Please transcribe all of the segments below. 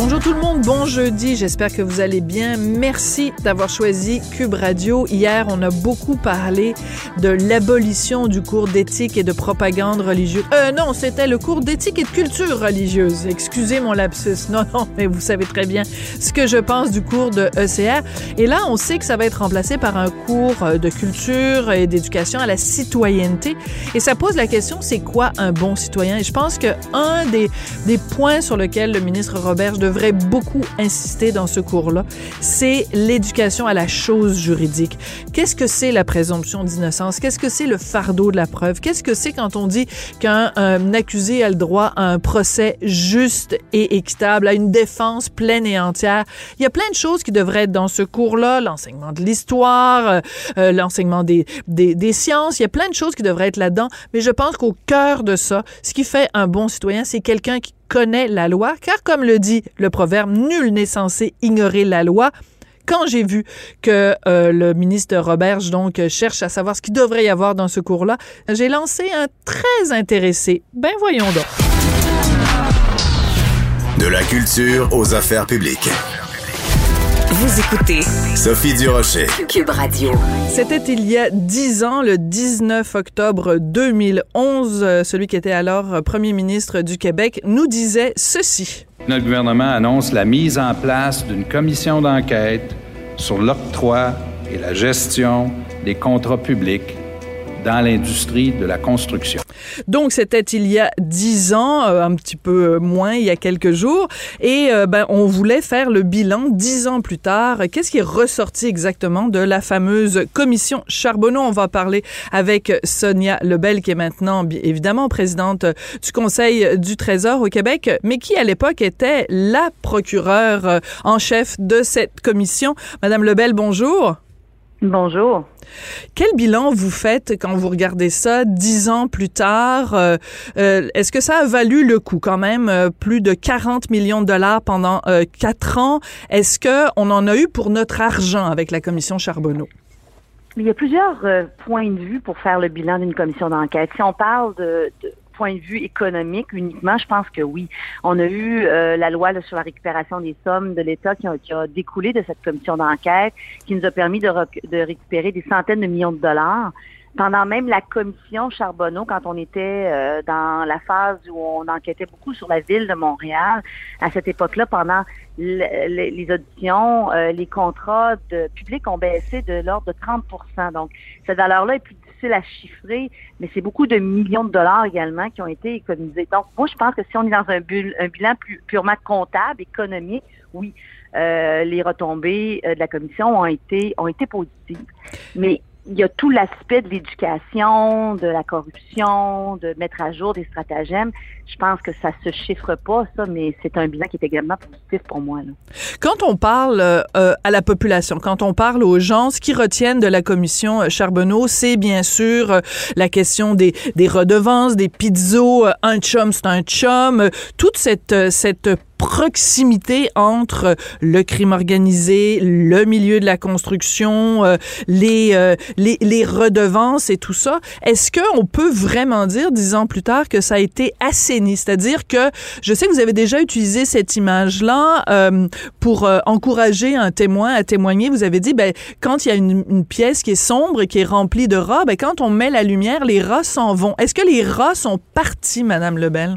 Bonjour tout le monde, bon jeudi, j'espère que vous allez bien. Merci d'avoir choisi Cube Radio. Hier, on a beaucoup parlé de l'abolition du cours d'éthique et de propagande religieuse. Euh non, c'était le cours d'éthique et de culture religieuse. Excusez mon lapsus. Non, non, mais vous savez très bien ce que je pense du cours de ECR. Et là, on sait que ça va être remplacé par un cours de culture et d'éducation à la citoyenneté. Et ça pose la question, c'est quoi un bon citoyen? Et je pense que un des, des points sur lequel le ministre Robert devrait beaucoup insister dans ce cours-là, c'est l'éducation à la chose juridique. Qu'est-ce que c'est la présomption d'innocence? Qu'est-ce que c'est le fardeau de la preuve? Qu'est-ce que c'est quand on dit qu'un accusé a le droit à un procès juste et équitable, à une défense pleine et entière? Il y a plein de choses qui devraient être dans ce cours-là, l'enseignement de l'histoire, euh, euh, l'enseignement des, des, des sciences, il y a plein de choses qui devraient être là-dedans, mais je pense qu'au cœur de ça, ce qui fait un bon citoyen, c'est quelqu'un qui connaît la loi, car comme le dit le proverbe, nul n'est censé ignorer la loi. Quand j'ai vu que euh, le ministre Roberge donc cherche à savoir ce qu'il devrait y avoir dans ce cours-là, j'ai lancé un très intéressé. Ben voyons donc. De la culture aux affaires publiques. Vous écoutez Sophie Durocher. Cube Radio. C'était il y a dix ans, le 19 octobre 2011. Euh, Celui qui était alors premier ministre du Québec nous disait ceci. Notre gouvernement annonce la mise en place d'une commission d'enquête sur l'octroi et la gestion des contrats publics dans l'industrie de la construction. Donc, c'était il y a dix ans, euh, un petit peu moins, il y a quelques jours. Et euh, ben, on voulait faire le bilan dix ans plus tard. Qu'est-ce qui est ressorti exactement de la fameuse commission Charbonneau? On va parler avec Sonia Lebel, qui est maintenant, évidemment, présidente du Conseil du Trésor au Québec, mais qui, à l'époque, était la procureure euh, en chef de cette commission. Madame Lebel, bonjour. Bonjour. Quel bilan vous faites quand vous regardez ça dix ans plus tard? Euh, euh, Est-ce que ça a valu le coup quand même? Euh, plus de 40 millions de dollars pendant quatre ans? Est-ce qu'on en a eu pour notre argent avec la commission Charbonneau? Il y a plusieurs points de vue pour faire le bilan d'une commission d'enquête. Si on parle de, de point de vue économique uniquement, je pense que oui. On a eu euh, la loi sur la récupération des sommes de l'État qui, a- découlé de cette commission d'enquête, qui nous a permis de, récupérer des centaines de millions de dollars. Pendant même la commission Charbonneau, quand on était euh, dans la phase où on enquêtait beaucoup sur la ville de Montréal, à cette époque-là, pendant le- le- les auditions, euh, les contrats publics ont baissé de l'ordre de 30 Donc, cette valeur-là est plus difficile à chiffrer, mais c'est beaucoup de millions de dollars également qui ont été économisés. Donc, moi, je pense que si on est dans un, un bilan plus, purement comptable, économique, oui, euh, les retombées euh, de la commission ont été ont été positives. Mais il y a tout l'aspect de l'éducation, de la corruption, de mettre à jour des stratagèmes. Je pense que ça se chiffre pas, ça, mais c'est un bilan qui est également positif pour moi. Là. Quand on parle euh, à la population, quand on parle aux gens, ce qu'ils retiennent de la commission euh, Charbonneau, c'est bien sûr euh, la question des, des redevances, des pizzos, euh, un chum, c'est un chum, toute cette, cette proximité entre le crime organisé, le milieu de la construction, euh, les, euh, les, les redevances et tout ça. Est-ce qu'on peut vraiment dire, dix ans plus tard, que ça a été assaini? C'est-à-dire que je sais que vous avez déjà utilisé cette image-là euh, pour euh, encourager un témoin à témoigner. Vous avez dit, ben, quand il y a une, une pièce qui est sombre et qui est remplie de rats, ben, quand on met la lumière, les rats s'en vont. Est-ce que les rats sont partis, Madame Lebel?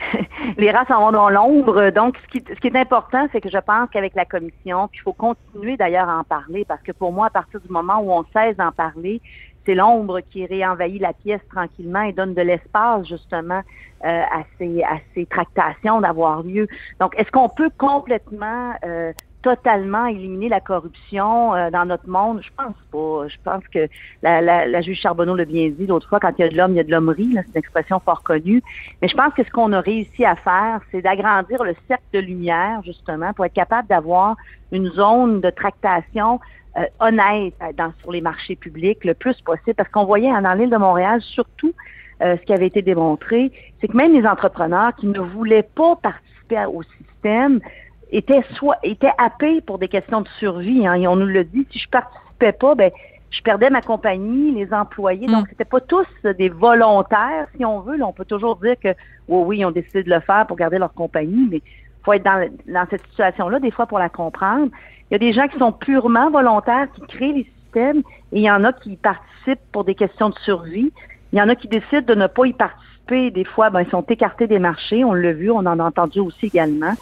les rats s'en vont dans l'ombre. Donc, ce qui, ce qui est important, c'est que je pense qu'avec la commission, puis il faut continuer d'ailleurs à en parler, parce que pour moi, à partir du moment où on cesse d'en parler, c'est l'ombre qui réenvahit la pièce tranquillement et donne de l'espace justement euh, à, ces, à ces tractations d'avoir lieu. Donc, est-ce qu'on peut complètement euh, totalement éliminer la corruption euh, dans notre monde? Je pense pas. Je pense que la, la, la juge Charbonneau l'a bien dit l'autre fois, quand il y a de l'homme, il y a de l'hommerie. C'est une expression fort connue. Mais je pense que ce qu'on a réussi à faire, c'est d'agrandir le cercle de lumière, justement, pour être capable d'avoir une zone de tractation euh, honnête dans, sur les marchés publics le plus possible. Parce qu'on voyait dans l'île de Montréal, surtout euh, ce qui avait été démontré, c'est que même les entrepreneurs qui ne voulaient pas participer au système étaient soit étaient happés pour des questions de survie. Hein, et on nous le dit, si je participais pas, ben je perdais ma compagnie, les employés. Donc, c'était pas tous des volontaires, si on veut. Là, on peut toujours dire que oui, oui, ils ont décidé de le faire pour garder leur compagnie, mais faut être dans, dans cette situation-là, des fois, pour la comprendre. Il y a des gens qui sont purement volontaires, qui créent les systèmes, et il y en a qui participent pour des questions de survie. Il y en a qui décident de ne pas y participer. Des fois, ben, ils sont écartés des marchés. On l'a vu, on en a entendu aussi également.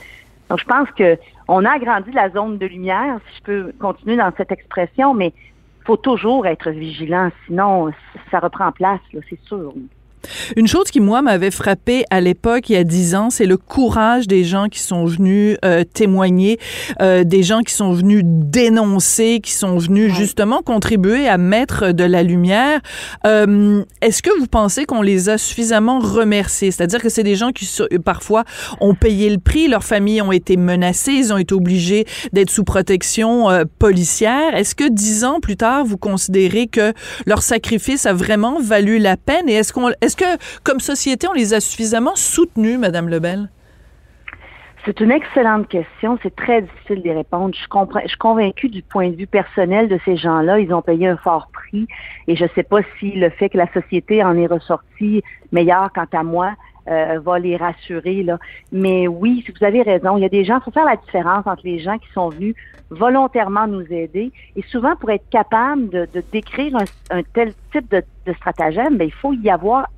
Donc, je pense que on a agrandi la zone de lumière, si je peux continuer dans cette expression, mais faut toujours être vigilant, sinon ça reprend place, c'est sûr. Une chose qui, moi, m'avait frappé à l'époque, il y a dix ans, c'est le courage des gens qui sont venus euh, témoigner, euh, des gens qui sont venus dénoncer, qui sont venus justement contribuer à mettre de la lumière. Euh, Est-ce que vous pensez qu'on les a suffisamment remerciés? C'est-à-dire que c'est des gens qui, parfois, ont payé le prix, leurs familles ont été menacées, ils ont été obligés d'être sous protection policière. Est-ce que dix ans plus tard, vous considérez que leur sacrifice a vraiment valu la peine? Et est-ce qu'on est-ce que, comme société, on les a suffisamment soutenus, Madame Lebel? C'est une excellente question. C'est très difficile d'y répondre. Je, suis convaincue du point de vue personnel de ces gens-là. Ils ont payé un fort prix. Et je ne sais pas si le fait que la société en est ressortie meilleure, quant à moi, euh, va les rassurer. Mais oui, vous avez raison. Il y a des gens, il faut faire la différence entre les gens qui sont venus volontairement nous aider. Et souvent, pour être capable de, décrire un, tel type de, stratagème, ben, il faut y avoir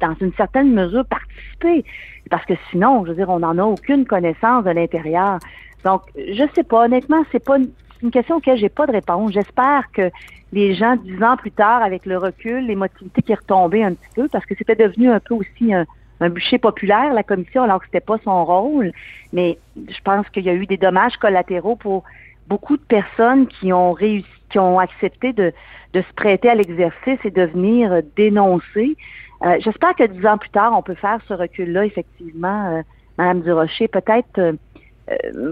dans une certaine mesure participer. Parce que sinon, je veux dire, on n'en a aucune connaissance de l'intérieur. Donc, je sais pas, honnêtement, c'est pas une, une question auquel j'ai pas de réponse. J'espère que les gens, dix ans plus tard, avec le recul, l'émotivité qui est retombée un petit peu, parce que c'était devenu un peu aussi un, bûcher populaire, la commission, alors que c'était pas son rôle. Mais je pense qu'il y a eu des dommages collatéraux pour beaucoup de personnes qui ont réussi, qui ont accepté de, de se prêter à l'exercice et de venir dénoncer. Euh, j'espère que dix ans plus tard, on peut faire ce recul-là, effectivement, euh, Madame Durocher, peut-être euh,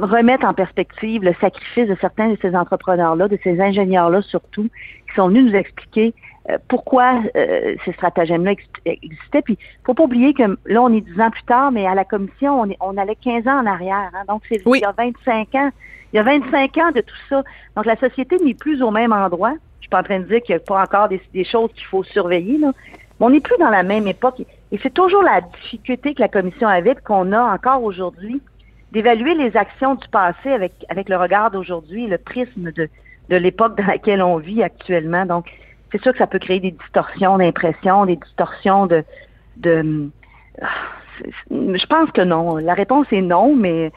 remettre en perspective le sacrifice de certains de ces entrepreneurs-là, de ces ingénieurs-là surtout, qui sont venus nous expliquer pourquoi ces stratagèmes-là existaient. Puis, faut pas oublier que là, on est dix ans plus tard, mais à la commission, on, est, on allait 15 ans en arrière. Hein, donc, c'est il y a 25 ans. Il y a 25 ans de tout ça. Donc, la société n'est plus au même endroit. Je suis pas en train de dire qu'il n'y a pas encore des, des choses qu'il faut surveiller, là. On n'est plus dans la même époque. Et c'est toujours la difficulté que la commission avait, qu'on a encore aujourd'hui, d'évaluer les actions du passé avec, avec le regard d'aujourd'hui, le prisme de, de l'époque dans laquelle on vit actuellement. Donc, c'est sûr que ça peut créer des distorsions d'impression, des distorsions de, je pense que non. La réponse est non, mais,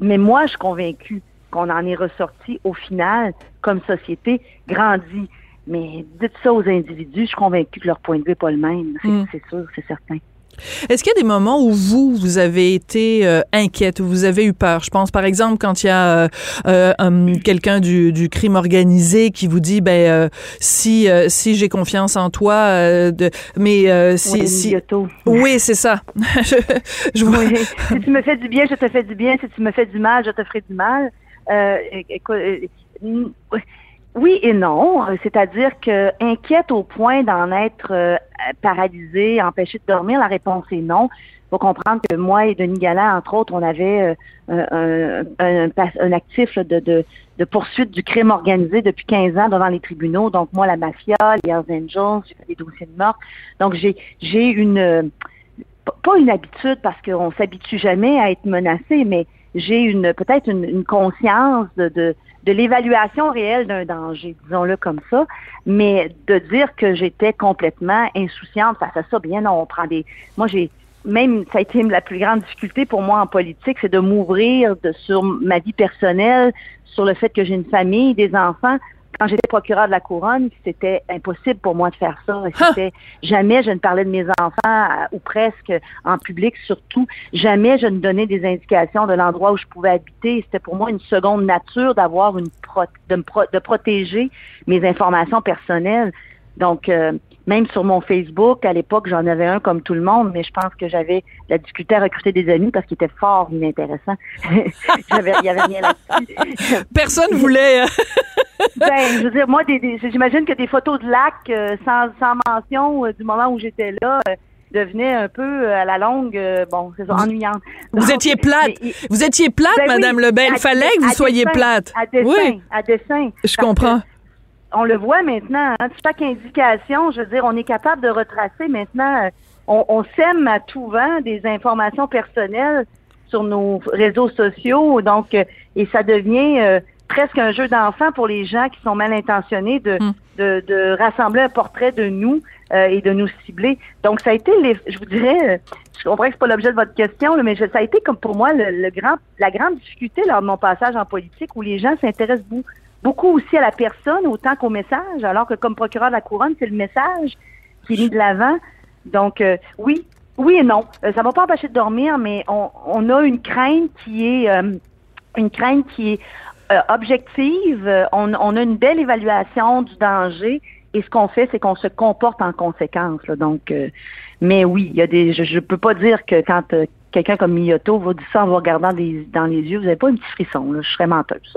mais moi, je suis convaincue qu'on en est ressorti au final, comme société, grandi. Mais dites ça aux individus, je suis convaincue que leur point de vue n'est pas le même. C'est mm. sûr, c'est certain. Est-ce qu'il y a des moments où vous, vous avez été euh, inquiète, où vous avez eu peur? Je pense, par exemple, quand il y a euh, euh, quelqu'un du, du, crime organisé qui vous dit, ben, si, si j'ai confiance en toi, de, mais si... si... Oui, c'est ça. je, je Si tu me fais du bien, je te fais du bien. Si tu me fais du mal, je te ferai du mal. écoute, oui et non, c'est-à-dire que inquiète au point d'en être euh, paralysé, empêché de dormir, la réponse est non. Il faut comprendre que moi et Denis Galland, entre autres, on avait euh, un, actif de, de, poursuite du crime organisé depuis 15 ans devant les tribunaux. Donc moi, la mafia, les Hells Angels, j'ai fait des dossiers de mort. Donc j'ai j'ai une pas une habitude parce qu'on s'habitue jamais à être menacé, mais j'ai une peut-être une, une conscience de de l'évaluation réelle d'un danger, disons-le comme ça, mais de dire que j'étais complètement insouciante face à ça, bien non, on prend des... Moi, j'ai même, ça a été la plus grande difficulté pour moi en politique, c'est de m'ouvrir sur ma vie personnelle, sur le fait que j'ai une famille, des enfants, quand j'étais procureur de la couronne, c'était impossible pour moi de faire ça. C'était jamais je ne parlais de mes enfants ou presque en public surtout. Jamais je ne donnais des indications de l'endroit où je pouvais habiter. C'était pour moi une seconde nature d'avoir une de, de protéger mes informations personnelles. Donc, euh, même sur mon Facebook, à l'époque, j'en avais un comme tout le monde, mais je pense que j'avais la difficulté à recruter des amis parce qu'il était fort inintéressant. j'avais, il y avait rien là-dessus. Personne voulait. euh, ben, je veux dire, moi, des, des- j'imagine que des photos de lac euh, sans, sans mention euh, du moment où j'étais là devenaient un peu à la longue, euh, bon, c'est ça, ennuyantes. Vous Donc, étiez plate. mais- Vous étiez plate, Ben oui, Madame Lebel. Il fallait que vous soyez plate. À dessin, Oui, à dessin. je comprends. On le voit maintenant, hein, chaque indication, je veux dire, on est capable de retracer maintenant, euh, on, on sème à tout vent des informations personnelles sur nos réseaux sociaux, donc, euh, et ça devient euh, presque un jeu d'enfant pour les gens qui sont mal intentionnés de, Mm. de, de rassembler un portrait de nous euh, et de nous cibler. Donc, ça a été, les, je vous dirais, je comprends que c'est pas l'objet de votre question, là, mais je- ça a été comme pour moi le, le grand, la grande difficulté lors de mon passage en politique où les gens s'intéressent beaucoup, beaucoup aussi à la personne autant qu'au message, alors que comme procureur de la couronne, c'est le message qui est mis de l'avant. Donc, euh, oui, oui et non. Euh, ça m'a pas empêché de dormir, mais on, on a une crainte qui est euh, une crainte qui est euh, objective. On, on a une belle évaluation du danger et ce qu'on fait, c'est qu'on se comporte en conséquence. là. Donc, euh, mais oui, il y a des. Je, je peux pas dire que quand euh, quelqu'un comme Miyoto vous dit ça en vous regardant dans les yeux, vous n'avez pas un petit frisson. Là. Je serais menteuse.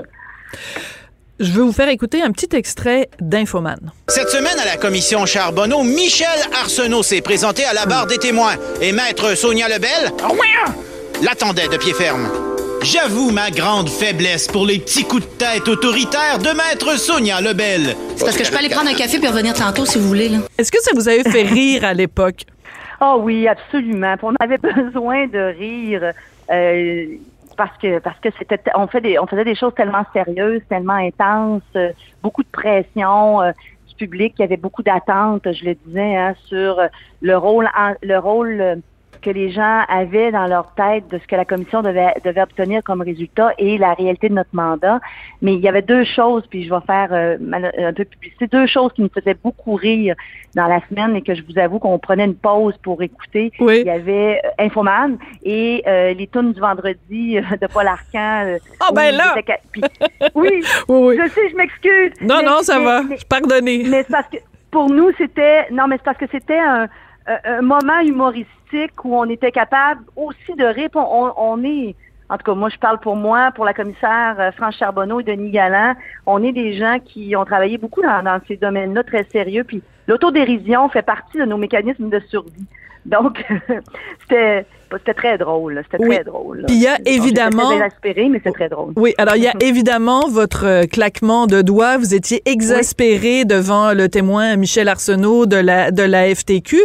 Je veux vous faire écouter un petit extrait d'Infoman. Cette semaine, à la commission Charbonneau, Michel Arsenault s'est présenté à la barre des témoins et maître Sonia Lebel l'attendait de pied ferme. J'avoue ma grande faiblesse pour les petits coups de tête autoritaires de maître Sonia Lebel. C'est parce que je peux aller prendre un café puis revenir tantôt si vous voulez. Là. Est-ce que ça vous avait fait rire à l'époque? Ah oui, absolument. On avait besoin de rire euh, parce que parce que c'était on faisait des choses tellement sérieuses, tellement intenses, euh, beaucoup de pression euh, du public, il y avait beaucoup d'attentes, je le disais, hein, sur euh, le rôle en- le rôle euh, que les gens avaient dans leur tête de ce que la commission devait, devait obtenir comme résultat et la réalité de notre mandat. Mais il y avait deux choses, puis je vais faire euh, un peu de publicité, deux choses qui me faisaient beaucoup rire dans la semaine et que je vous avoue qu'on prenait une pause pour écouter. Oui. Il y avait euh, Infoman et euh, les tunes du vendredi euh, de Paul Arcan. euh, Ah, où ben là! puis- oui, Oui, oui. je sais, je m'excuse. Non, Mais- non, ça mais- va. mais- Pardonnez. mais c'est parce que pour nous, c'était non, mais c'est parce que c'était un, un- un moment humoristique où on était capable aussi de répondre. On, on est, en tout cas, moi je parle pour moi, pour la commissaire euh, France Charbonneau et Denis Galland, on est des gens qui ont travaillé beaucoup dans, dans ces domaines-là très sérieux. Puis l'autodérision fait partie de nos mécanismes de survie. Donc c'était c'était très drôle. C'était Oui. très drôle. Puis il y a évidemment- très exaspérée, mais c'est très drôle. Oui, alors il y a évidemment votre euh, claquement de doigts. Vous étiez exaspéré devant le témoin Michel Arsenault de la de la FTQ.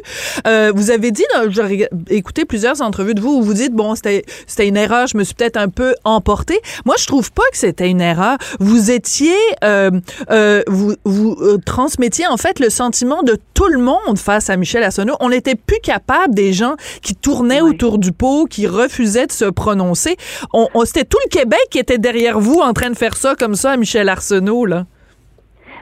Euh, vous avez dit, j'ai écouté plusieurs entrevues de vous où vous dites bon c'était c'était une erreur, je me suis peut-être un peu emporté. Moi, je trouve pas que c'était une erreur. Vous étiez euh, euh, vous vous euh, transmettiez en fait le sentiment de tout le monde face à Michel Arsenault. On n'était plus capable des gens qui tournaient Oui. autour du pot, qui refusaient de se prononcer. On, c'était tout le Québec qui était derrière vous en train de faire ça comme ça à Michel Arsenault là.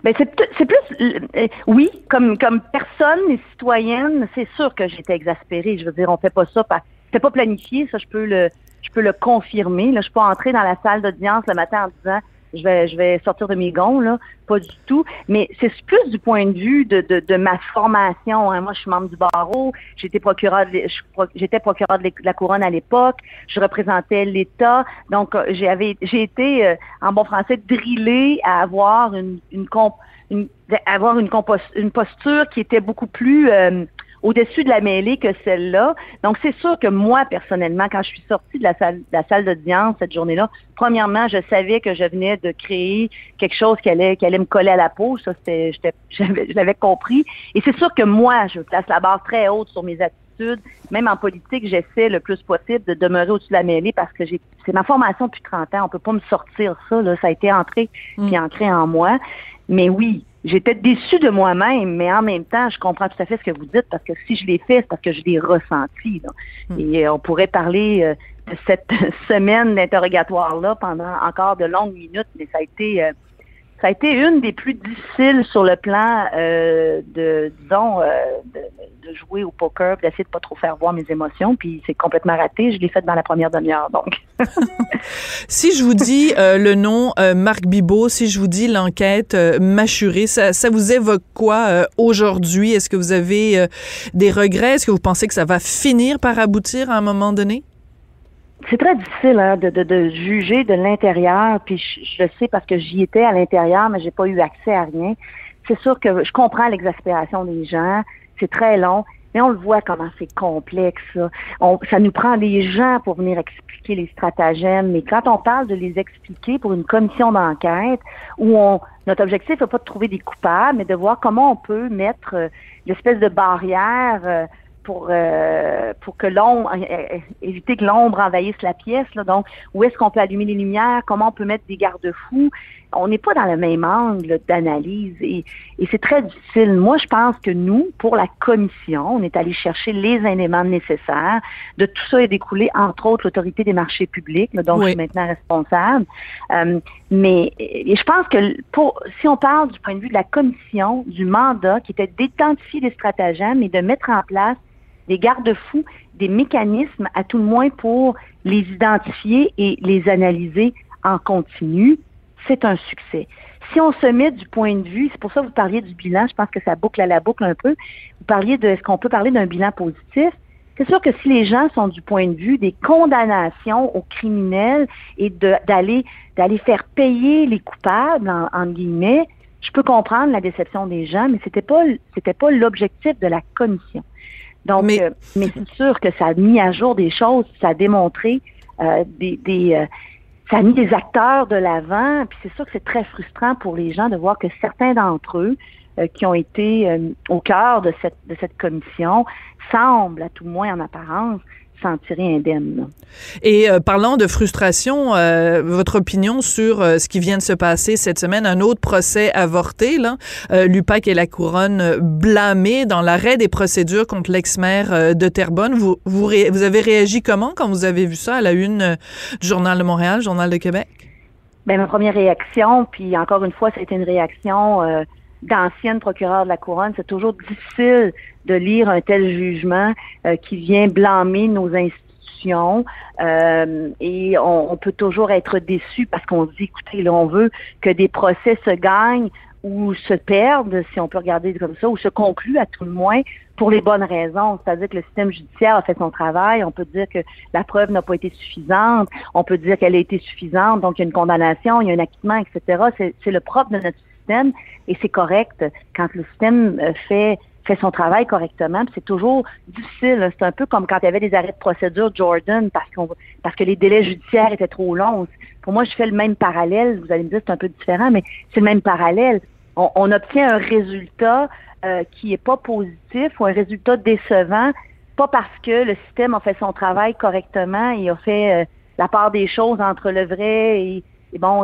Ben c'est plus euh, oui comme comme personne et citoyenne c'est sûr que j'étais exaspérée je veux dire on fait pas ça c'était pas planifié ça je peux le je peux le confirmer là je suis pas dans la salle d'audience le matin en disant je vais je vais sortir de mes gonds là. Pas du tout. Mais c'est plus du point de vue de de, de ma formation hein. moi je suis membre du barreau. J'étais procureur de la couronne à l'époque. Je représentais l'État. Donc euh, j'ai été euh, en bon français drillée à avoir une une, comp- une avoir une, compos- une posture qui était beaucoup plus euh, au-dessus de la mêlée que celle-là. Donc, c'est sûr que moi, personnellement, quand je suis sortie de la salle, de la salle d'audience cette journée-là, premièrement, je savais que je venais de créer quelque chose qui allait, qui allait me coller à la peau. Ça, c'était, j'étais- j'avais- je l'avais compris. Et c'est sûr que moi, je place la barre très haute sur mes attitudes. Même en politique, j'essaie le plus possible de demeurer au-dessus de la mêlée parce que j'ai, c'est ma formation depuis 30 ans. On peut pas me sortir ça, là. Ça a été entré puis ancré en moi. Mais oui, j'étais déçue de moi-même, mais en même temps, je comprends tout à fait ce que vous dites parce que si je l'ai fait, c'est parce que je l'ai ressenti. là. Et euh, on pourrait parler euh, de cette semaine d'interrogatoire-là pendant encore de longues minutes, mais ça a été euh, ça a été une des plus difficiles sur le plan euh, de, disons, euh, de, de jouer au poker, d'essayer de pas trop faire voir mes émotions, puis c'est complètement raté. Je l'ai fait dans la première demi-heure, donc. si je vous dis euh, le nom euh, Marc Bibot, si je vous dis l'enquête euh, mâchurée, ça, ça vous évoque quoi euh, aujourd'hui? Est-ce que vous avez des regrets? Est-ce que vous pensez que ça va finir par aboutir à un moment donné? C'est très difficile hein, de, de, de juger de l'intérieur, puis je, je le sais parce que j'y étais à l'intérieur, mais j'ai pas eu accès à rien. C'est sûr que je comprends l'exaspération des gens, c'est très long, mais on le voit comment c'est complexe. Ça. Nous prend des gens pour venir expliquer les stratagèmes, mais quand on parle de les expliquer pour une commission d'enquête, où on, notre objectif n'est pas de trouver des coupables, mais de voir comment on peut mettre euh, l'espèce de barrière euh, pour euh, pour que l'ombre éviter que l'ombre envahisse la pièce donc où est-ce qu'on peut allumer les lumières? Comment on peut mettre des garde-fous? On n'est pas dans le même angle d'analyse et, et c'est très difficile moi je pense que nous pour la commission on est allé chercher les éléments nécessaires de tout ça est découlé entre autres l'autorité des marchés publics dont Oui. je suis maintenant responsable Euh, mais et je pense que pour si on parle du point de vue de la commission du mandat qui était d'identifier les stratagèmes et de mettre en place des garde-fous, des mécanismes à tout le moins pour les identifier et les analyser en continu, c'est un succès. Si on se met du point de vue, c'est pour ça que vous parliez du bilan, je pense que ça boucle à la boucle un peu, vous parliez de, est-ce qu'on peut parler d'un bilan positif? C'est sûr que si les gens sont du point de vue des condamnations aux criminels et d'aller d'aller faire payer les coupables, en, guillemets, je peux comprendre la déception des gens, mais c'était pas c'était pas l'objectif de la commission. Donc, Mais- mais, mais c'est sûr que ça a mis à jour des choses, ça a démontré euh, des, des euh, ça a mis des acteurs de l'avant, puis c'est sûr que c'est très frustrant pour les gens de voir que certains d'entre eux euh, qui ont été euh, au cœur de cette de cette commission semblent, à tout moins en apparence, s'en tirer indemnes. là. Et euh, parlant de frustration, euh, votre opinion sur euh, ce qui vient de se passer cette semaine, un autre procès avorté, là, euh, l'UPAC et la Couronne blâmés dans l'arrêt des procédures contre l'ex-maire de Terrebonne. Vous, vous, ré- vous avez réagi comment quand vous avez vu ça à la une du Journal de Montréal, Journal de Québec? Ben, ma première réaction, puis encore une fois, ça a été une réaction d'ancienne procureure de la couronne. C'est toujours difficile de lire un tel jugement euh, qui vient blâmer nos institutions euh, et on, on peut toujours être déçu parce qu'on dit, écoutez, là, on veut que des procès se gagnent ou se perdent, si on peut regarder comme ça, ou se concluent à tout le moins pour les bonnes raisons. C'est-à-dire que le système judiciaire a fait son travail. On peut dire que la preuve n'a pas été suffisante. On peut dire qu'elle a été suffisante. Donc, il y a une condamnation, il y a un acquittement, etc. C'est le propre de notre et c'est correct quand le système euh, fait fait son travail correctement. C'est toujours difficile. là. C'est un peu comme quand il y avait des arrêts de procédure Jordan parce qu'on parce que les délais judiciaires étaient trop longs. Pour moi, je fais le même parallèle. Vous allez me dire c'est un peu différent, mais c'est le même parallèle. On, on obtient un résultat euh, qui est pas positif ou un résultat décevant, pas parce que le système a fait son travail correctement et a fait euh, la part des choses entre le vrai et, et bon,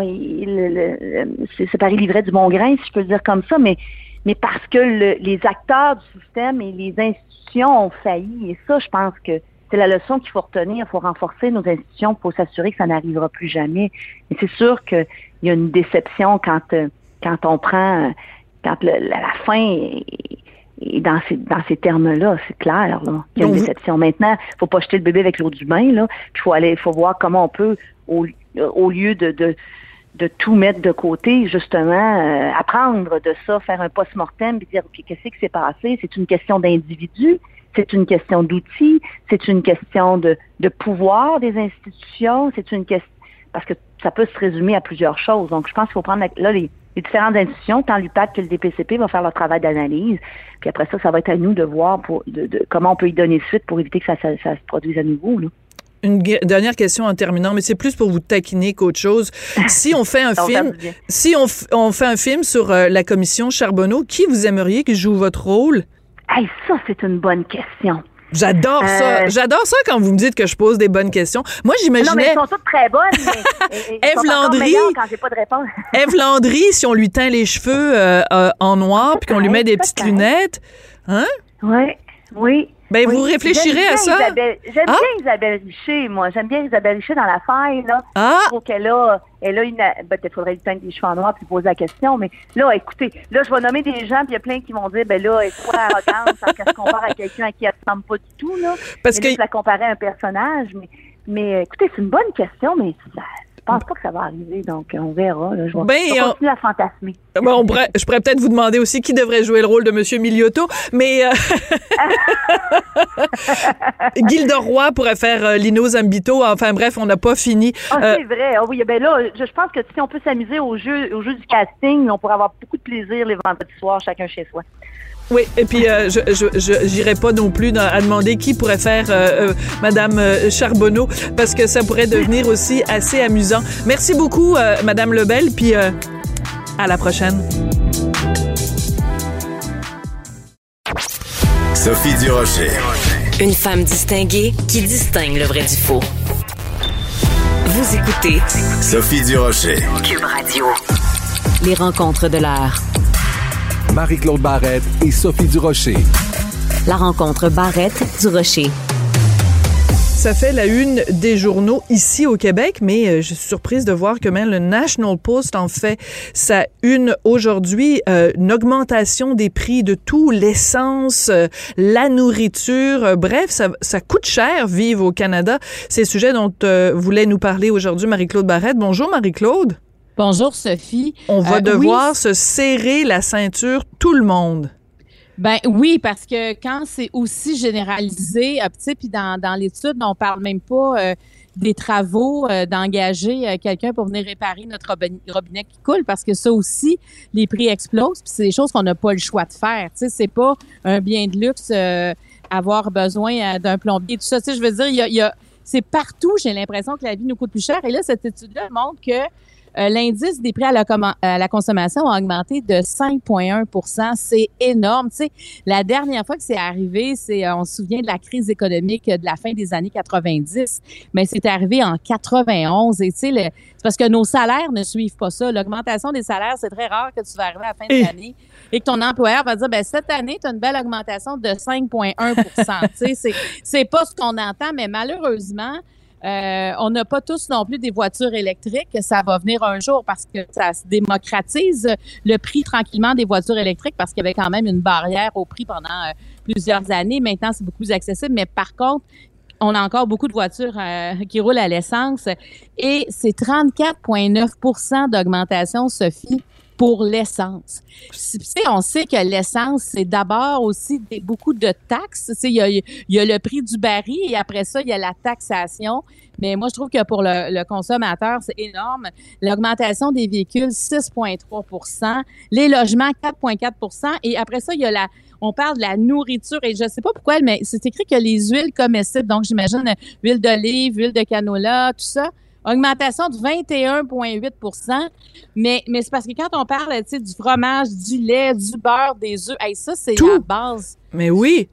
c'est Paris livret du bon grain, si je peux le dire comme ça, mais mais parce que le- les acteurs du système et les institutions ont failli. Et ça, je pense que c'est la leçon qu'il faut retenir. Il faut renforcer nos institutions pour s'assurer que ça n'arrivera plus jamais. Et c'est sûr qu'il y a une déception quand euh, quand on prend euh, quand le- la, la fin est, dans ces dans ces termes-là, c'est clair. Là, qu'il y a une déception. Maintenant, faut pas jeter le bébé avec l'eau du bain. Là, puis faut aller, faut voir comment on peut au, au lieu de, de tout mettre de côté, justement, euh, apprendre de ça, faire un post-mortem, puis dire, OK, qu'est-ce qui s'est passé? C'est une question d'individu, c'est une question d'outils, c'est une question de, pouvoir des institutions, c'est une question, parce que ça peut se résumer à plusieurs choses. Donc, je pense qu'il faut prendre, là, les, différentes institutions, tant l'UPAC que le DPCP, vont faire leur travail d'analyse, puis après ça, ça va être à nous de voir pour, de, comment on peut y donner suite pour éviter que ça, se produise à nouveau. Une dernière question en terminant, mais c'est plus pour vous taquiner qu'autre chose. Si on fait un film, si on, on fait un film sur euh, la commission Charbonneau, qui vous aimeriez qui joue votre rôle? Hey, ça, c'est une bonne question. J'adore ça. Euh, J'adore ça quand vous me dites que je pose des bonnes questions. Moi, Non, mais j'imaginais elles sont toutes très bonnes, mais encore Landry. meilleures quand j'ai pas de réponse. Ève Landry, si on lui teint les cheveux euh, en noir puis qu'on lui met des petites lunettes, hein? Oui, oui. Ben, oui. vous réfléchirez à ça? Isabelle- J'aime Ah? bien Isabelle Richer, moi. J'aime bien Isabelle Richer dans la faille, là. Ah! Je trouve qu'elle a, elle a une, ben, peut-être faudrait lui teindre des cheveux en noir puis poser la question, mais là, écoutez, là, je vais nommer des gens puis il y a plein qui vont dire, ben là, elle est trop arrogante parce qu'elle se compare à quelqu'un à qui elle ressemble pas du tout, là. Parce Mais là, que- je la comparais à un personnage, mais, Mais écoutez, c'est une bonne question, mais ça, pense pas que ça va arriver, donc euh, on verra. là. Je vais, Ben, je on- continuer à fantasmer. On pourrait- je pourrais peut-être vous demander aussi qui devrait jouer le rôle de Monsieur Miliotto, mais euh, Gilda Roy pourrait faire euh, Lino Zambito. Enfin bref, on n'a pas fini. Ah, Euh, c'est vrai. Ah oui, ben là, je, je pense que si on peut s'amuser au jeu, au jeu du casting, on pourrait avoir beaucoup de plaisir les vendredis soirs, chacun chez soi. Oui, et puis euh, je je je- j'irai pas non plus dans- à demander qui pourrait faire euh, euh, Madame euh, Charbonneau parce que ça pourrait devenir aussi assez amusant. Merci beaucoup, euh, Madame Lebel, puis euh, à la prochaine. Sophie Durocher. Une femme distinguée qui distingue le vrai du faux. Vous écoutez Sophie Durocher. Cube Radio. Les rencontres de l'heure. Marie-Claude Barrette et Sophie Durocher. La rencontre Barrette du Rocher. Ça fait la une des journaux ici au Québec, mais euh, je suis surprise de voir que même le National Post en fait sa une aujourd'hui. Euh, une augmentation des prix de tout, l'essence, euh, la nourriture. Euh, bref, ça, ça coûte cher vivre au Canada. C'est le sujet dont euh, voulait nous parler aujourd'hui Marie-Claude Barrette. Bonjour Marie-Claude. Bonjour Sophie. On va Euh, devoir oui, se serrer la ceinture, tout le monde. Ben oui, parce que quand c'est aussi généralisé, euh, puis dans, dans l'étude, on parle même pas euh, des travaux euh, d'engager quelqu'un pour venir réparer notre robinet, qui coule, parce que ça aussi, les prix explosent, puis c'est des choses qu'on n'a pas le choix de faire. Tu sais, c'est pas un bien de luxe avoir besoin d'un plombier, tout ça. Tu sais, je veux dire, il y a, il y a c'est partout, j'ai l'impression que la vie nous coûte plus cher. Et là, cette étude-là montre que euh, l'indice des prix à la, commen- à la consommation a augmenté de 5,1% C'est énorme. Tu sais, la dernière fois que c'est arrivé, c'est, euh, on se souvient de la crise économique de la fin des années 90, mais c'est arrivé en 91. Et tu sais, c'est parce que nos salaires ne suivent pas ça. L'augmentation des salaires, c'est très rare que tu vas arriver à la fin de Eh. l'année et que ton employeur va dire, ben cette année, tu as une belle augmentation de 5,1 Tu sais, c'est pas ce qu'on entend, mais malheureusement, euh, on n'a pas tous non plus des voitures électriques. Ça va venir un jour parce que ça se démocratise le prix tranquillement des voitures électriques parce qu'il y avait quand même une barrière au prix pendant euh, plusieurs années. Maintenant, c'est beaucoup plus accessible. Mais par contre, on a encore beaucoup de voitures euh, qui roulent à l'essence et c'est 34,9% d'augmentation, Sophie, pour l'essence. On sait que l'essence, c'est d'abord aussi beaucoup de taxes. Il y a, y a le prix du baril et après ça, il y a la taxation. Mais moi, je trouve que pour le, consommateur, c'est énorme. L'augmentation des véhicules, 6,3% Les logements, 4,4 Et après ça, il y a la, on parle de la nourriture et je sais pas pourquoi, mais c'est écrit que les huiles comestibles, donc j'imagine huile d'olive, huile de canola, tout ça, augmentation de 21,8 mais, mais c'est parce que quand on parle, du fromage, du lait, du beurre, des œufs, hey, ça, c'est la base. Mais oui.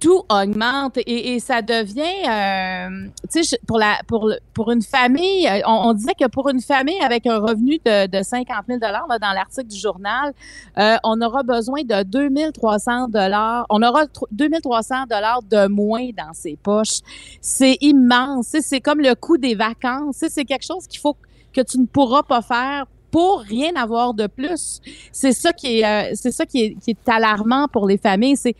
Tout augmente et, et ça devient, euh, tu sais, pour la pour le- pour une famille, euh, on, on disait que pour une famille avec un revenu de, de 50 000 dollars dans l'article du journal, euh, on aura besoin de 2300 dollars, on aura tr- 2300 dollars de moins dans ses poches. C'est immense, c'est comme le coût des vacances, c'est quelque chose qu'il faut que tu ne pourras pas faire pour rien avoir de plus. C'est ça qui est, euh, c'est ça qui est, qui est alarmant pour les familles. C'est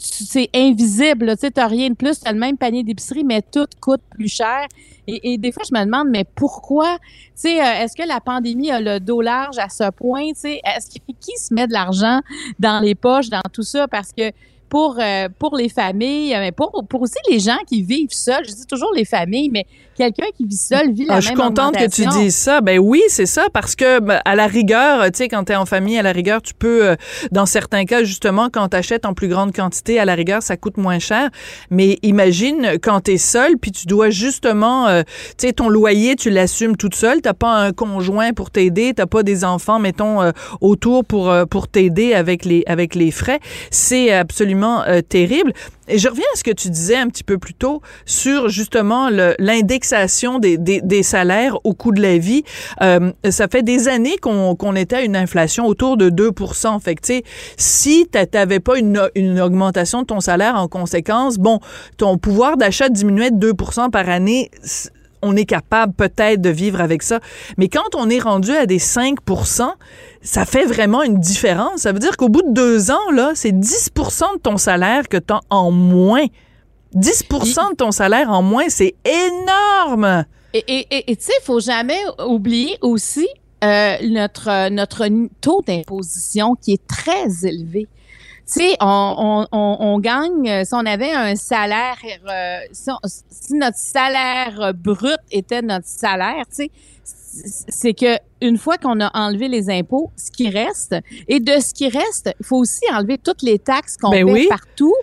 c'est invisible. Tu t'as rien de plus, t'as le même panier d'épicerie, mais tout coûte plus cher. Et, des fois, je me demande, mais pourquoi? Tu sais, euh, est-ce que la pandémie a le dos large à ce point? Tu est-ce que qui se met de l'argent dans les poches, dans tout ça? Parce que pour euh, pour les familles, mais pour pour aussi les gens qui vivent seuls, je dis toujours les familles, mais quelqu'un qui vit seul vit la Ah, même je suis contente que tu dises ça. Ben oui, c'est ça, parce que ben, à la rigueur, tu sais, quand tu es en famille, à la rigueur, tu peux, euh, dans certains cas, justement, quand tu achètes en plus grande quantité, à la rigueur, ça coûte moins cher. Mais imagine quand tu es seul, puis tu dois justement, euh, tu sais, ton loyer, tu l'assumes toute seule. T'as pas un conjoint pour t'aider, t'as pas des enfants, mettons, euh, autour pour euh, pour t'aider avec les avec les frais. C'est absolument euh, terrible. Et je reviens à ce que tu disais un petit peu plus tôt sur justement l'indexation des, salaires au coût de la vie. Euh, ça fait des années qu'on était à une inflation autour de 2% Fait que, tu sais, si tu n'avais pas une, une augmentation de ton salaire en conséquence, bon, ton pouvoir d'achat diminuait de 2 par année. On est capable peut-être de vivre avec ça. Mais quand on est rendu à des 5 ça fait vraiment une différence. Ça veut dire qu'au bout de deux ans, là, c'est 10% de ton salaire que tu as en moins. 10% de ton salaire en moins, c'est énorme! Et tu sais, il faut jamais oublier aussi euh, notre, notre taux d'imposition qui est très élevé. Tu sais, on, on, on, gagne, si on avait un salaire, euh, si, notre salaire brut était notre salaire, tu sais, c'est que une fois qu'on a enlevé les impôts, ce qui reste, et de ce qui reste, il faut aussi enlever toutes les taxes qu'on ben paie partout.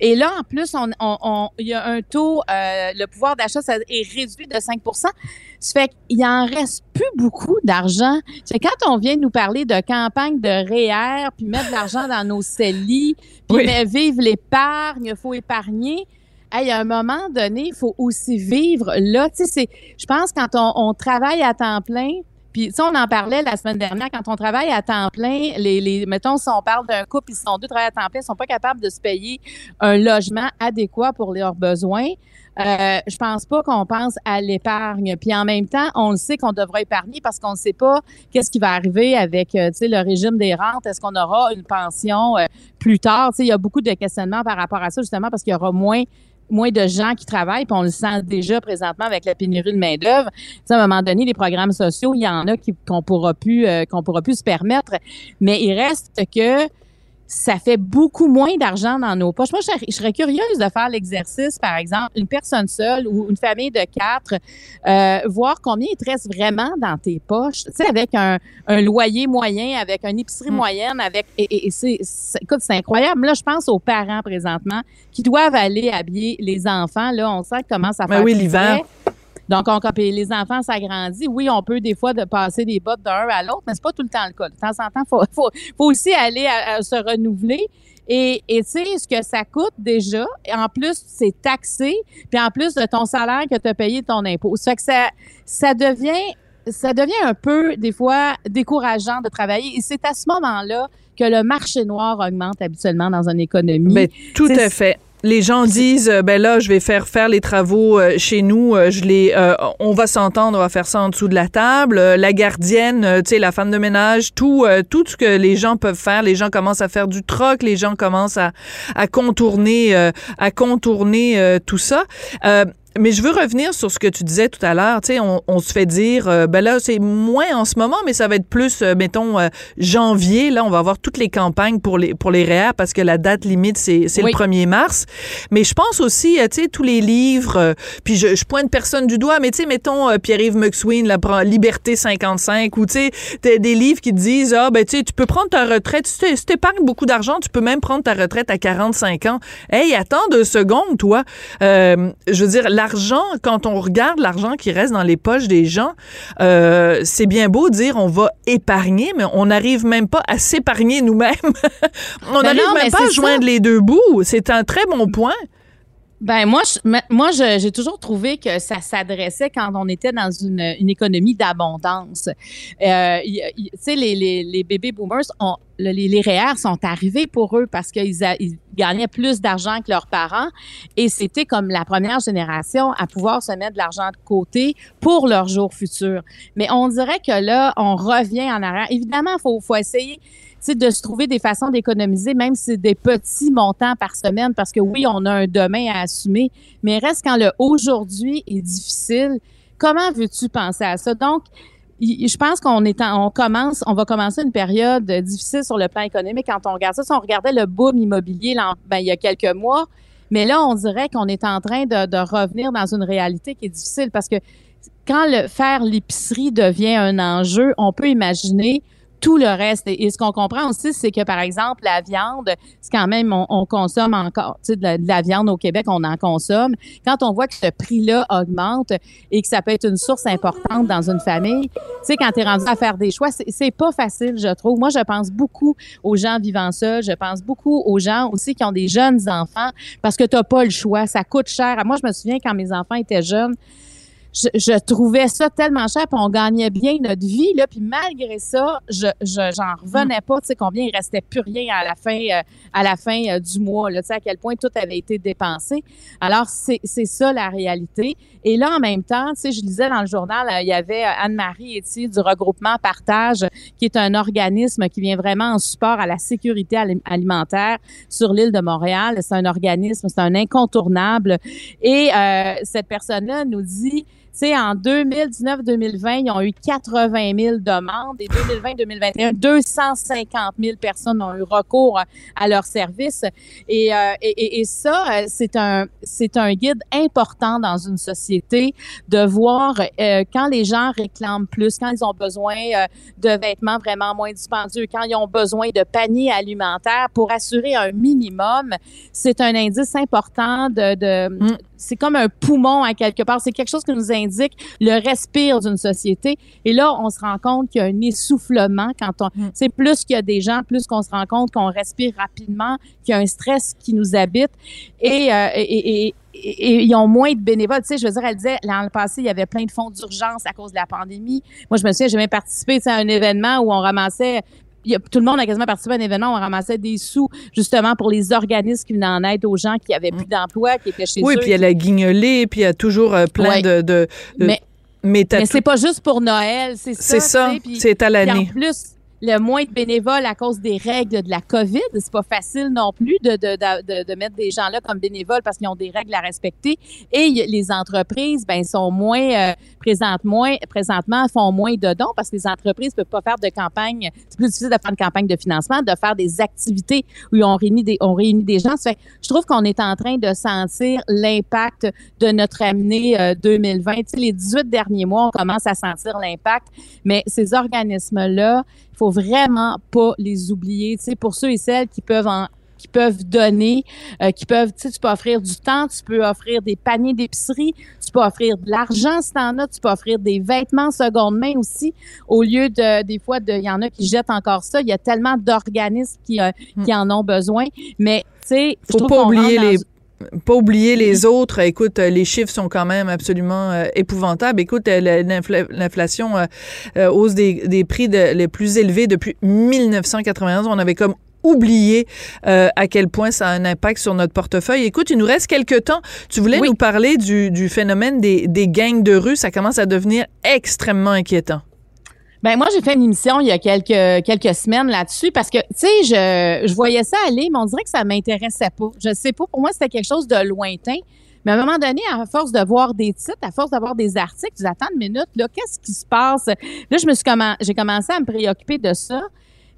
Et là, en plus, on, on, il y a un taux, euh, le pouvoir d'achat est réduit de 5% Ça fait qu'il en reste plus beaucoup d'argent. C'est quand on vient nous parler de campagne de REER, puis mettre de l'argent dans nos CELI, puis vivre l'épargne, il faut épargner. Hey, à un moment donné, il faut aussi vivre là. Tu sais, je pense quand on, on travaille à temps plein, puis, ça, on en parlait la semaine dernière, quand on travaille à temps plein, les, les mettons, si on parle d'un couple, ils sont deux travaillent à temps plein, ils sont pas capables de se payer un logement adéquat pour leurs besoins. Euh, je pense pas qu'on pense à l'épargne. Puis en même temps, on le sait qu'on devrait épargner parce qu'on ne sait pas qu'est-ce qui va arriver avec euh, le régime des rentes. Est-ce qu'on aura une pension euh, plus tard? Il y a beaucoup de questionnements par rapport à ça, justement, parce qu'il y aura moins moins de gens qui travaillent, puis on le sent déjà présentement avec la pénurie de main-d'œuvre. À un moment donné, les programmes sociaux, il y en a qu'on pourra plus euh, qu'on pourra plus se permettre, mais il reste que ça fait beaucoup moins d'argent dans nos poches. Moi, je, serais curieuse de faire l'exercice, par exemple, une personne seule ou une famille de quatre, euh, voir combien il te reste vraiment dans tes poches. Tu sais, avec un, un loyer moyen, avec une épicerie mm. moyenne, avec et, et c'est, écoute, c'est incroyable. Là, je pense aux parents présentement qui doivent aller habiller les enfants. Là, on sait comment ça fait. oui, l'hiver. Donc, on, quand les enfants s'agrandissent, oui, on peut des fois de passer des bottes d'un à l'autre, mais c'est pas tout le temps le cas. De temps en temps, faut, faut, faut aussi aller à, se renouveler. Et tu sais, ce que ça coûte déjà, en plus, c'est taxé, puis en plus de ton salaire que tu as payé ton impôt. Ça fait que ça, ça devient ça devient un peu, des fois, décourageant de travailler. Et c'est à ce moment-là que le marché noir augmente habituellement dans une économie. Mais ben, tout à fait les gens disent euh, ben là je vais faire faire les travaux euh, chez nous euh, je les on va s'entendre on va faire ça en dessous de la table. La gardienne tu sais la femme de ménage tout tout ce que les gens peuvent faire les gens commencent à faire du troc les gens commencent à, à contourner à contourner tout ça mais je veux revenir sur ce que tu disais tout à l'heure. Tu sais, on, on, se fait dire, euh, ben là, c'est moins en ce moment, mais ça va être plus, euh, mettons, euh, janvier. Là, on va avoir toutes les campagnes pour les pour les parce que la date limite, c'est c'est le 1er mars. Mais je pense aussi, tu sais, tous les livres, puis je, je, pointe personne du doigt, mais tu sais, mettons, Pierre-Yves McSween, la Liberté 55, ou tu sais, des livres qui te disent, ah, ben tu sais, tu peux prendre ta retraite, si tu épargnes beaucoup d'argent, tu peux même prendre ta retraite à 45 ans. Hey, attends deux secondes, toi. je veux dire, l'argent, quand on regarde l'argent qui reste dans les poches des gens, euh, c'est bien beau dire on va épargner, mais on n'arrive même pas à s'épargner nous-mêmes. on n'arrive même pas à joindre les deux bouts. C'est un très bon point. Ben moi, moi, j'ai toujours trouvé que ça s'adressait quand on était dans une, économie d'abondance. Euh, tu sais, les, les, les bébés boomers, les, les REER sont arrivés pour eux parce qu'ils ils gagnaient plus d'argent que leurs parents et c'était comme la première génération à pouvoir se mettre de l'argent de côté pour leur jour futur. Mais on dirait que là, on revient en arrière. Évidemment, faut, faut essayer de se trouver des façons d'économiser, même si c'est des petits montants par semaine, parce que oui, on a un demain à assumer, mais reste quand le aujourd'hui est difficile, comment veux-tu penser à ça? Donc, je pense qu'on est on commence, on va commencer une période difficile sur le plan économique quand on regarde ça. Si on regardait le boom immobilier ben, il y a quelques mois, mais là, on dirait qu'on est en train de, de, revenir dans une réalité qui est difficile parce que quand le faire l'épicerie devient un enjeu, on peut imaginer tout le reste. Et, ce qu'on comprend aussi, c'est que, par exemple, la viande, c'est quand même, on, consomme encore, tu sais, de, la, viande au Québec, on en consomme. Quand on voit que ce prix-là augmente et que ça peut être une source importante dans une famille, tu sais, quand tu es rendu à faire des choix, c'est pas facile, je trouve. Moi, je pense beaucoup aux gens vivant seuls. Je pense beaucoup aux gens aussi qui ont des jeunes enfants parce que tu pas le choix. Ça coûte cher. Moi, je me souviens quand mes enfants étaient jeunes, je, je trouvais ça tellement cher, puis on gagnait bien notre vie, là, puis malgré ça, je, je j'en revenais pas, tu sais, combien il restait plus rien à la fin, euh, à la fin euh, du mois, tu sais, à quel point tout avait été dépensé. Alors, c'est, c'est ça la réalité. Et là, en même temps, tu sais, je lisais dans le journal, euh, il y avait Anne-Marie Etier du regroupement Partage, qui est un organisme qui vient vraiment en support à la sécurité alimentaire sur l'île de Montréal. C'est un organisme, c'est un incontournable. Et euh, cette personne-là nous dit sais, en 2019-2020, ils ont eu 80 000 demandes et 2020-2021, 250 000 personnes ont eu recours à leur service. Et, euh, et, et, ça, c'est un, c'est un guide important dans une société de voir euh, quand les gens réclament plus, quand ils ont besoin euh, de vêtements vraiment moins dispendieux, quand ils ont besoin de paniers alimentaires pour assurer un minimum, c'est un indice important de, de, mm c'est comme un poumon à quelque part. C'est quelque chose qui nous indique le respire d'une société. Et là, on se rend compte qu'il y a un essoufflement quand on, mm. c'est plus qu'il y a des gens, plus qu'on se rend compte qu'on respire rapidement, qu'il y a un stress qui nous habite et, euh, et, et, et, ils ont moins de bénévoles. Tu sais, je veux dire, elle disait, l'an passé, il y avait plein de fonds d'urgence à cause de la pandémie. Moi, je me souviens, j'ai même participé à un événement où on ramassait tout le monde a quasiment participé à un événement où on ramassait des sous justement pour les organismes qui venaient en aide aux gens qui avaient plus mm. d'emploi, qui étaient chez oui, eux. Oui, puis elle a guignolé, puis il y a toujours euh, plein de, de, Mais, mais, c'est pas juste pour Noël, c'est ça. C'est ça, c'est à l'année. En plus, le moins de bénévoles à cause des règles de la COVID. C'est pas facile non plus de, de, de, de mettre des gens là comme bénévoles parce qu'ils ont des règles à respecter. Et les entreprises, ben, sont moins, euh, présentent moins, présentement, font moins de dons parce que les entreprises peuvent pas faire de campagne. C'est plus difficile de faire une campagne de financement, de faire des activités où on réunit des, on réunit des gens. fait, je trouve qu'on est en train de sentir l'impact de notre année 2020. Euh, tu sais, les 18 derniers mois, on commence à sentir l'impact, mais ces organismes-là, faut vraiment pas les oublier. Tu sais, pour ceux et celles qui peuvent en qui peuvent donner, euh, qui peuvent, tu sais, tu peux offrir du temps, tu peux offrir des paniers d'épicerie, tu peux offrir de l'argent si t'en as, tu peux offrir des vêtements seconde main aussi, au lieu de, des fois, il y en a qui jettent encore ça. Il y a tellement d'organismes qui, euh, hmm. qui en ont besoin, mais tu sais, faut pas oublier les pas oublier les autres. Écoute, euh, les chiffres sont quand même absolument euh, épouvantables. Écoute, euh, l'inflation, hausse des, des prix de, les plus élevés depuis 1991. On avait comme oublié à quel point ça a un impact sur notre portefeuille. Écoute, il nous reste quelques temps. Tu voulais nous parler du, du phénomène des, des gangs de rue. Ça commence à devenir extrêmement inquiétant. Ben moi j'ai fait une émission il y a quelques quelques semaines là-dessus parce que tu sais je, je voyais ça aller mais on dirait que ça m'intéressait pas. Je sais pas pour moi c'était quelque chose de lointain. Mais à un moment donné, à force de voir des titres, à force d'avoir des articles, tu attends une minute, là, qu'est-ce qui se passe? Là, je me suis j'ai commencé à me préoccuper de ça.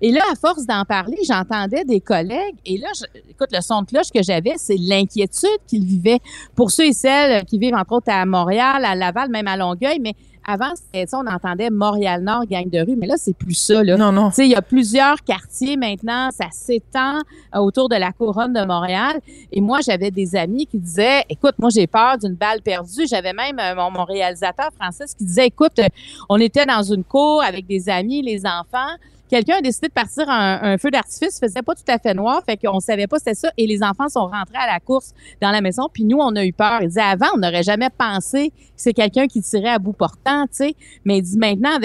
Et là, à force d'en parler, j'entendais des collègues. Et là, écoute, le son de cloche que j'avais, c'est l'inquiétude qu'ils vivaient. Pour ceux et celles qui vivent, entre autres, à Montréal, à Laval, même à Longueuil, mais avant, on entendait Montréal-Nord, gang de rue, mais là, c'est plus ça. Là. Non, non. Tu sais, il y a plusieurs quartiers maintenant, ça s'étend euh, autour de la couronne de Montréal. Et moi, j'avais des amis qui disaient, écoute, moi, j'ai peur d'une balle perdue. J'avais même euh, mon, mon, réalisateur, Francis, qui disait, écoute, on était dans une cour avec des amis, les enfants quelqu'un a décidé de partir un, feu d'artifice, faisait pas tout à fait noir, fait qu'on savait pas c'était ça, et les enfants sont rentrés à la course dans la maison, puis nous, on a eu peur. Il disait, avant, on n'aurait jamais pensé que c'est quelqu'un qui tirait à bout portant, mais il dit, maintenant,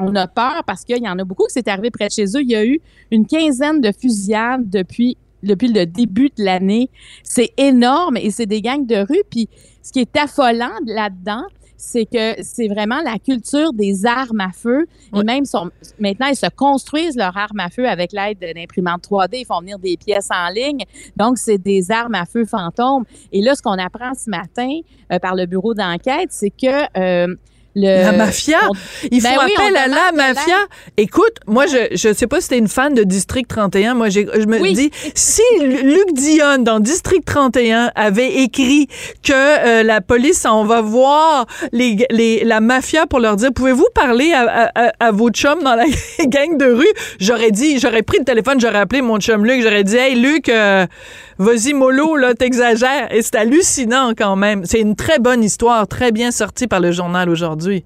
on a peur parce qu'il y en a beaucoup qui s'est arrivé près de chez eux. Il y a eu une quinzaine de fusillades depuis depuis le début de l'année. C'est énorme et c'est des gangs de rue. Puis ce qui est affolant là-dedans, c'est que c'est vraiment la culture des armes à feu. Et même sont, maintenant, ils se construisent leurs armes à feu avec l'aide d'imprimantes 3D. Ils font venir des pièces en ligne. Donc, c'est des armes à feu fantômes. Et là, ce qu'on apprend ce matin euh, par le bureau d'enquête, c'est que euh, la mafia? Il faut ben appel à la mafia. Écoute, moi, je je sais pas si t'es une fan de District 31. Moi, je me dis, si Luc Dion, dans District 31, avait écrit que euh, la police, on va voir les, les, la mafia pour leur dire, pouvez-vous parler à, à, à, vos chums dans la gang de rue? J'aurais dit, j'aurais pris le téléphone, j'aurais appelé mon chum Luc, j'aurais dit, hey, Luc, euh, vas-y, mollo, là, t'exagères. Et c'est hallucinant quand même. C'est une très bonne histoire, très bien sortie par le journal aujourd'hui.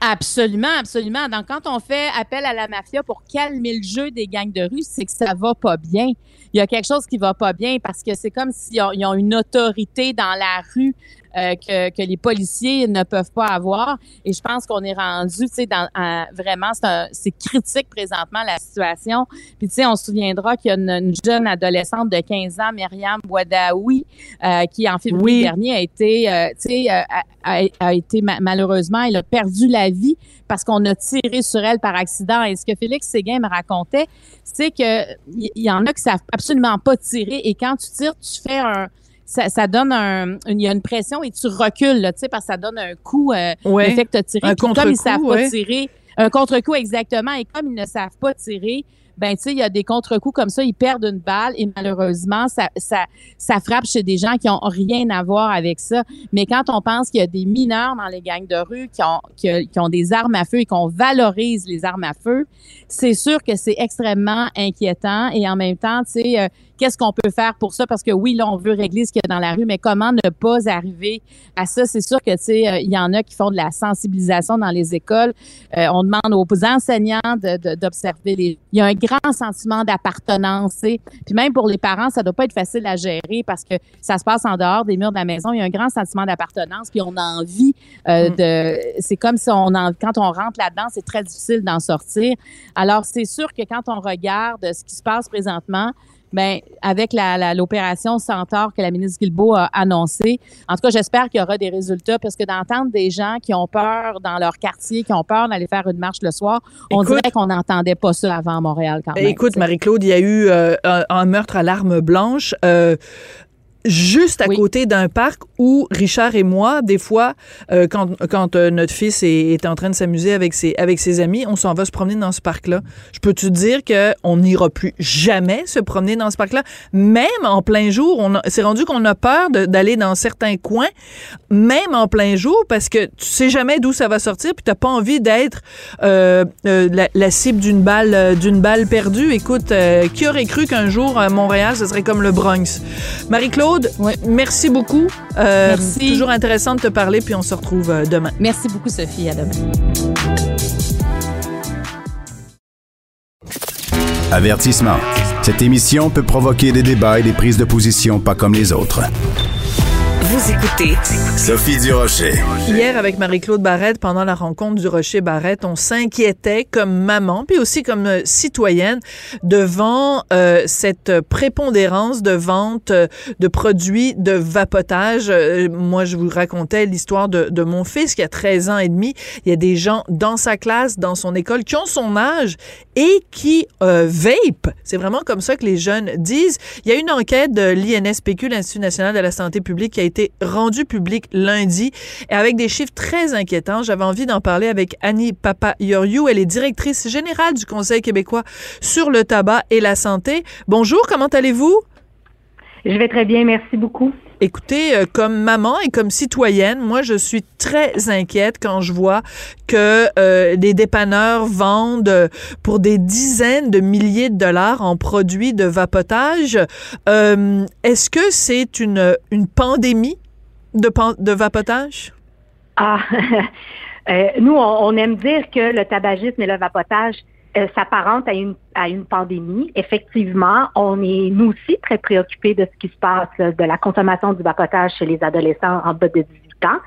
Absolument, absolument. Donc, quand on fait appel à la mafia pour calmer le jeu des gangs de rue, c'est que ça va pas bien. Il y a quelque chose qui va pas bien parce que c'est comme s'ils ont, une autorité dans la rue euh, que, que les policiers ne peuvent pas avoir. Et je pense qu'on est rendu, tu sais, dans vraiment, c'est critique présentement la situation. Puis tu sais, on se souviendra qu'il y a une, jeune adolescente de 15 ans, Myriam Bouadaoui, euh, qui en février dernier a été, euh, tu sais, euh, a, a, été malheureusement, elle a perdu la vie parce qu'on a tiré sur elle par accident. Et ce que Félix Séguin me racontait, c'est que il y, en a qui savent absolument pas tirer. Et quand tu tires, tu fais un ça, ça, donne un, il y a une pression et tu recules, tu sais, parce que ça donne un coup, euh, ouais. fait que tu tiré. comme ils savent pas tirer, un contre-coup exactement, et comme ils ne savent pas tirer, ben tu sais, il y a des contre-coups comme ça, ils perdent une balle et malheureusement, ça, ça, ça frappe chez des gens qui ont rien à voir avec ça. Mais quand on pense qu'il y a des mineurs dans les gangs de rue qui ont, qui, ont des armes à feu et qu'on valorise les armes à feu, c'est sûr que c'est extrêmement inquiétant et en même temps, tu sais, euh, qu'est-ce qu'on peut faire pour ça? Parce que oui, là, on veut régler ce qu'il y a dans la rue, mais comment ne pas arriver à ça? C'est sûr que, tu sais, euh, il y en a qui font de la sensibilisation dans les écoles. Euh, on demande aux enseignants d'observer les... Il y a un grand sentiment d'appartenance, puis même pour les parents, ça doit pas être facile à gérer parce que ça se passe en dehors des murs de la maison. Il y a un grand sentiment d'appartenance, puis on a envie euh, mm. de... C'est comme si on en... quand on rentre là-dedans, c'est très difficile d'en sortir. Alors, c'est sûr que quand on regarde ce qui se passe présentement, ben, avec l'opération la, Centaure que la ministre Guilbeault a annoncée, en tout cas, j'espère qu'il y aura des résultats parce que d'entendre des gens qui ont peur dans leur quartier, qui ont peur d'aller faire une marche le soir, on dirait qu'on n'entendait pas ça avant Montréal quand même. Écoute, Marie-Claude, il y a eu euh, un, meurtre à l'arme blanche. Euh, juste à côté d'un parc où Richard et moi, des fois, euh, quand, quand euh, notre fils est, en train de s'amuser avec ses, avec ses amis, on s'en va se promener dans ce parc-là. Je peux te dire qu'on n'ira plus jamais se promener dans ce parc-là? Même en plein jour, on c'est rendu qu'on a peur d'aller dans certains coins, même en plein jour, parce que tu sais jamais d'où ça va sortir, puis t'as pas envie d'être euh, la, la, cible d'une balle, d'une balle perdue. Écoute, qui aurait cru qu'un jour à Montréal, ce serait comme le Bronx? Marie-Claude, merci beaucoup. Euh, merci. Toujours intéressant de te parler, puis on se retrouve euh, demain. Merci beaucoup, Sophie. À demain. Avertissement. Cette émission peut provoquer des débats et des prises de position pas comme les autres. Vous écoutez Sophie Durocher. Hier, avec Marie-Claude Barrette, pendant la rencontre du Rocher Barrette, on s'inquiétait comme maman, puis aussi comme euh, citoyenne, devant euh, cette prépondérance de vente euh, de produits de vapotage. moi, je vous racontais l'histoire de, de, mon fils qui a 13 ans et demi. Il y a des gens dans sa classe, dans son école, qui ont son âge et qui vape. C'est vraiment comme ça que les jeunes disent. Il y a une enquête de l'INSPQ, l'Institut national de la santé publique, qui a été rendu public lundi et avec des chiffres très inquiétants. J'avais envie d'en parler avec Annie Papa-Yoriou. Elle est directrice générale du Conseil québécois sur le tabac et la santé. Bonjour, comment allez-vous? Je vais très bien, merci beaucoup. Écoutez, euh, comme maman et comme citoyenne, moi, je suis très inquiète quand je vois que euh, des dépanneurs vendent pour des dizaines de milliers de dollars en produits de vapotage. Euh, est-ce que c'est une, une pandémie de, de vapotage? Ah, nous, on, aime dire que le tabagisme et le vapotage euh, s'apparente à une, à une pandémie. Effectivement, on est nous aussi très préoccupés de ce qui se passe, de la consommation du vapotage chez les adolescents en bas de 18 ans.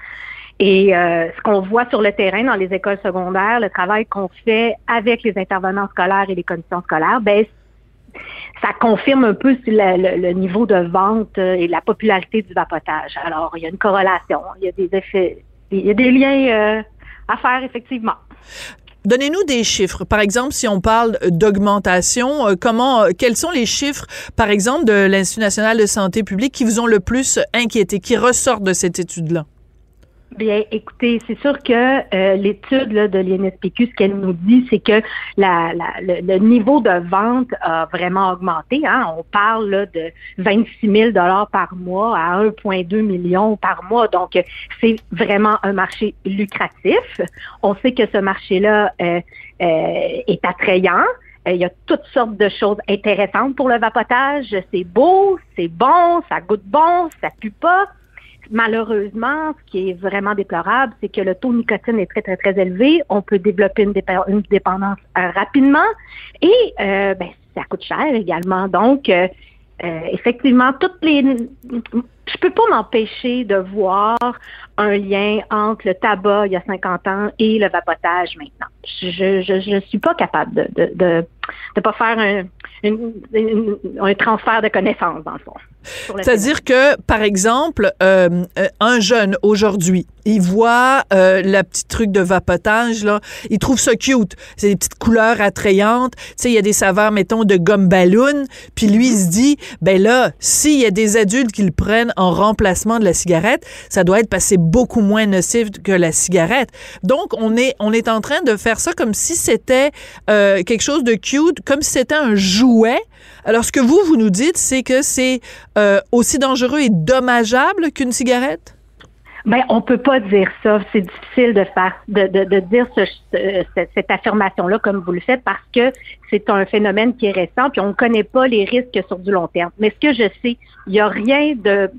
Et euh, ce qu'on voit sur le terrain dans les écoles secondaires, le travail qu'on fait avec les intervenants scolaires et les commissions scolaires, ben, ça confirme un peu le, niveau de vente euh, et la popularité du vapotage. Alors, il y a une corrélation, il y a des effets, il y a des liens à faire effectivement. Donnez-nous des chiffres. Par exemple, si on parle d'augmentation, euh, comment, euh, quels sont les chiffres, par exemple, de l'Institut national de santé publique qui vous ont le plus inquiété, qui ressortent de cette étude-là? Bien, écoutez, c'est sûr que euh, l'étude de l'INSPQ, ce qu'elle nous dit, c'est que la, le, niveau de vente a vraiment augmenté. Hein. On parle de 26 000 par mois à 1,2 million par mois. Donc, c'est vraiment un marché lucratif. On sait que ce marché-là euh, euh, est attrayant. Il y a toutes sortes de choses intéressantes pour le vapotage. C'est beau, c'est bon, ça goûte bon, ça pue pas. Malheureusement, ce qui est vraiment déplorable, c'est que le taux de nicotine est très, très, très élevé. On peut développer une, dépendance euh, rapidement et euh, ben, ça coûte cher également. Donc, euh, effectivement, toutes les je peux pas m'empêcher de voir un lien entre le tabac il y a 50 ans et le vapotage maintenant. Je je, je suis pas capable de de, de, de pas faire un, un transfert de connaissances dans le fond. C'est-à-dire que, par exemple, euh, euh, un jeune aujourd'hui, il voit euh, la petite truc de vapotage là, il trouve ça cute. C'est des petites couleurs attrayantes. Tu sais, il y a des saveurs, mettons, de gomme ballon. Puis lui, il se dit, ben là, s'il y a des adultes qui le prennent en remplacement de la cigarette, ça doit être passé beaucoup moins nocif que la cigarette. Donc, on est on est en train de faire ça comme si c'était quelque chose de cute, comme si c'était un jouet. Alors, ce que vous vous nous dites, c'est que c'est euh, aussi dangereux et dommageable qu'une cigarette? Ben, on peut pas dire ça. C'est difficile de faire, de, de, de dire ce, cette, affirmation-là comme vous le faites parce que c'est un phénomène qui est récent puis on ne connaît pas les risques sur du long terme. Mais ce que je sais, il n'y a rien de,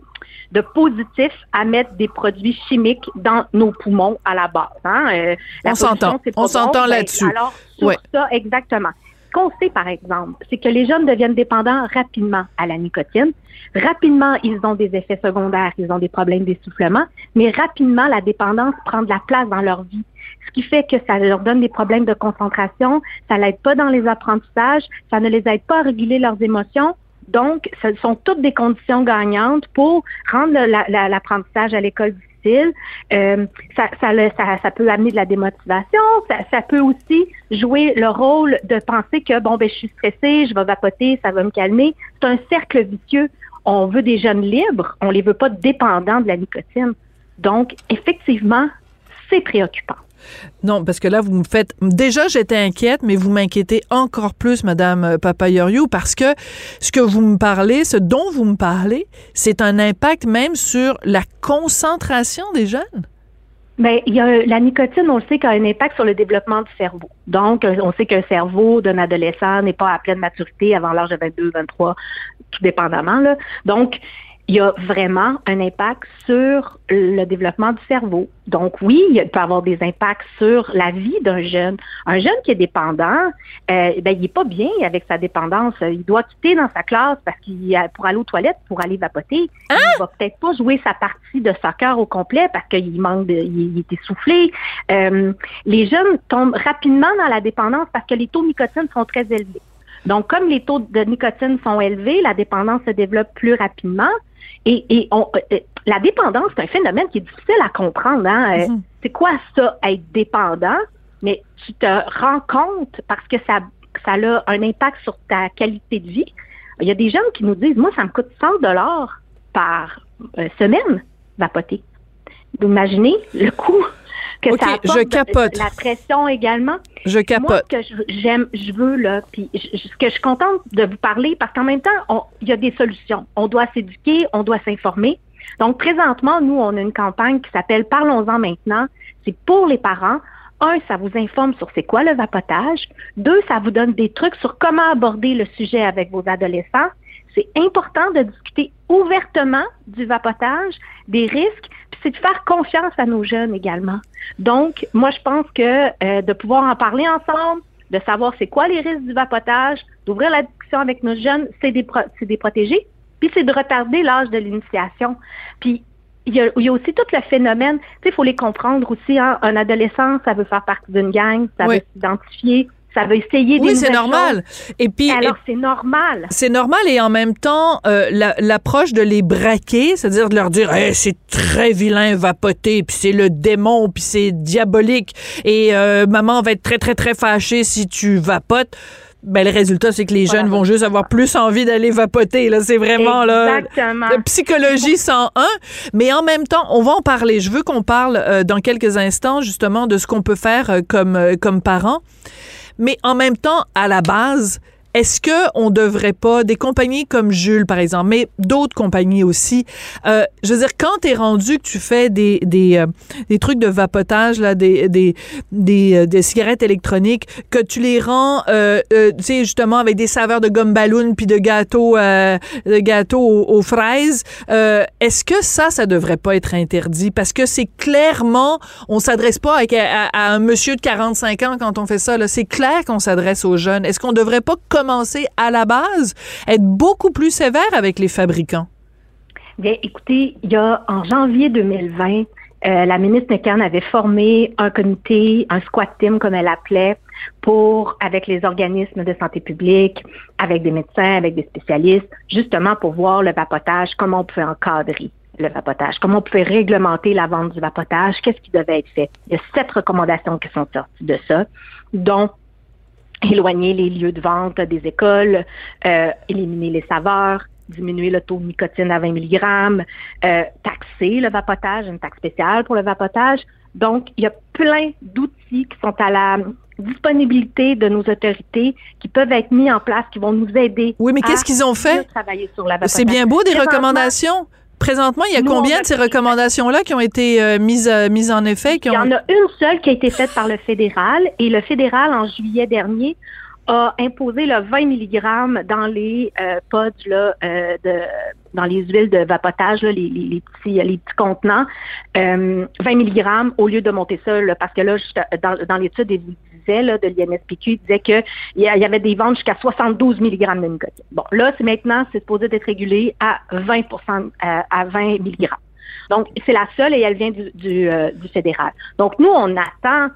de positif à mettre des produits chimiques dans nos poumons à la base. Hein? Euh, on s'entend. On s'entend ben, là-dessus. Alors, sur ça, exactement qu'on sait, par exemple, c'est que les jeunes deviennent dépendants rapidement à la nicotine. Rapidement, ils ont des effets secondaires, ils ont des problèmes d'essoufflement, mais rapidement, la dépendance prend de la place dans leur vie. Ce qui fait que ça leur donne des problèmes de concentration, ça l'aide pas dans les apprentissages, ça ne les aide pas à réguler leurs émotions. Donc, ce sont toutes des conditions gagnantes pour rendre l'apprentissage à l'école euh, ça, peut amener de la démotivation. Ça, peut aussi jouer le rôle de penser que bon ben je suis stressée, je vais vapoter, ça va me calmer. C'est un cercle vicieux. On veut des jeunes libres, on les veut pas dépendants de la nicotine. Donc effectivement, c'est préoccupant. Non, parce que là, vous me faites. Déjà, j'étais inquiète, mais vous m'inquiétez encore plus, Madame euh, Papayoriou, parce que ce que vous me parlez, ce dont vous me parlez, c'est un impact même sur la concentration des jeunes. Bien, la nicotine, on le sait, a un impact sur le développement du cerveau. Donc, euh, on sait qu'un cerveau d'un adolescent n'est pas à pleine maturité avant l'âge de 22, 23, tout dépendamment. Donc, il y a vraiment un impact sur le développement du cerveau. Donc oui, il peut avoir des impacts sur la vie d'un jeune. Un jeune qui est dépendant, euh, ben, il n'est pas bien avec sa dépendance. Il doit quitter dans sa classe parce qu'il pour aller aux toilettes, pour aller vapoter. Il Il va peut-être pas jouer sa partie de soccer au complet parce qu'il manque de, il, est essoufflé. Euh, les jeunes tombent rapidement dans la dépendance parce que les taux de nicotine sont très élevés. Donc, comme les taux de nicotine sont élevés, la dépendance se développe plus rapidement. Et, et on, euh, la dépendance, c'est un phénomène qui est difficile à comprendre. Hein? Euh, mhm. C'est quoi ça, être dépendant? Mais tu te rends compte parce que ça, ça a un impact sur ta qualité de vie. Il y a des jeunes qui nous disent, moi, ça me coûte 100 dollars par euh, semaine vapoter. Vous imaginez le coût que ça apporte, je capote. la pression également? Je capote. Moi, ce que j'aime, je veux là, puis ce que je suis contente de vous parler, parce qu'en même temps, il y a des solutions. On doit s'éduquer, on doit s'informer. Donc présentement, nous, on a une campagne qui s'appelle Parlons-en maintenant. C'est pour les parents. Un, ça vous informe sur c'est quoi le vapotage. Deux, ça vous donne des trucs sur comment aborder le sujet avec vos adolescents. C'est important de discuter ouvertement du vapotage, des risques, c'est de faire confiance à nos jeunes également. Donc, moi, je pense que euh, de pouvoir en parler ensemble, de savoir c'est quoi les risques du vapotage, d'ouvrir la discussion avec nos jeunes, c'est des, c'est des protégés, puis c'est de retarder l'âge de l'initiation. Puis il y, a, il y, a, aussi tout le phénomène, tu sais, il faut les comprendre aussi. Hein, un adolescent, ça veut faire partie d'une gang, ça veut s'identifier, ça veut essayer des Oui, c'est normal. Et puis alors c'est normal. C'est normal et en même temps euh, l'approche de les braquer, c'est-à-dire de leur dire c'est très vilain vapoter puis c'est le démon puis c'est diabolique et euh, maman va être très très très fâchée si tu vapotes ben, le résultat, c'est que les jeunes vont juste avoir plus envie d'aller vapoter. Là, c'est vraiment là, la psychologie 101. Mais en même temps, on va en parler. Je veux qu'on parle euh, dans quelques instants justement de ce qu'on peut faire comme comme parents. Mais en même temps, à la base, est-ce que on devrait pas des compagnies comme Jules par exemple, mais d'autres compagnies aussi. Euh, je veux dire quand tu es rendu que tu fais des des, euh, des trucs de vapotage là, des des des, euh, des cigarettes électroniques, que tu les rends, euh, euh tu sais justement avec des saveurs de gomme ballon puis de gâteaux de gâteaux aux, fraises. Est-ce que ça ça devrait pas être interdit? Parce que c'est clairement on s'adresse pas à, un monsieur de 45 ans quand on fait ça. C'est clair qu'on s'adresse aux jeunes. Est-ce qu'on devrait pas commencer à la base, être beaucoup plus sévère avec les fabricants? Bien, écoutez, il y a en janvier 2020, euh, la ministre McCann avait formé un comité, un squat team comme elle appelait, pour, avec les organismes de santé publique, avec des médecins, avec des spécialistes, justement pour voir le vapotage, comment on pouvait encadrer le vapotage, comment on pouvait réglementer la vente du vapotage, qu'est-ce qui devait être fait. Il y a sept recommandations qui sont sorties de ça, dont éloigner les lieux de vente des écoles, euh, éliminer les saveurs, diminuer le taux de nicotine à 20 mg, euh, taxer le vapotage, une taxe spéciale pour le vapotage. Donc, il y a plein d'outils qui sont à la disponibilité de nos autorités qui peuvent être mis en place, qui vont nous aider. Oui, mais qu'est-ce qu'ils ont fait? C'est bien beau des recommandations. Présentement, il y a combien de ces recommandations-là qui ont été euh, mises, euh, mises en effet? Il y en a une seule qui a été faite par le fédéral et le fédéral, en juillet dernier, a imposé le 20 mg dans les euh, pods là, euh, de, dans les huiles de vapotage, là, les, les, petits, les petits contenants, 20 mg au lieu de monter ça, parce que là, dans, dans l'étude, il vous de l'INSPQ, disait qu'il y avait des ventes jusqu'à 72 mg de nicotine. Bon, là, c'est maintenant, c'est supposé être régulé à 20 euh, à 20 mg. Donc, c'est la seule et elle vient du, du, du fédéral. Donc, nous, on attend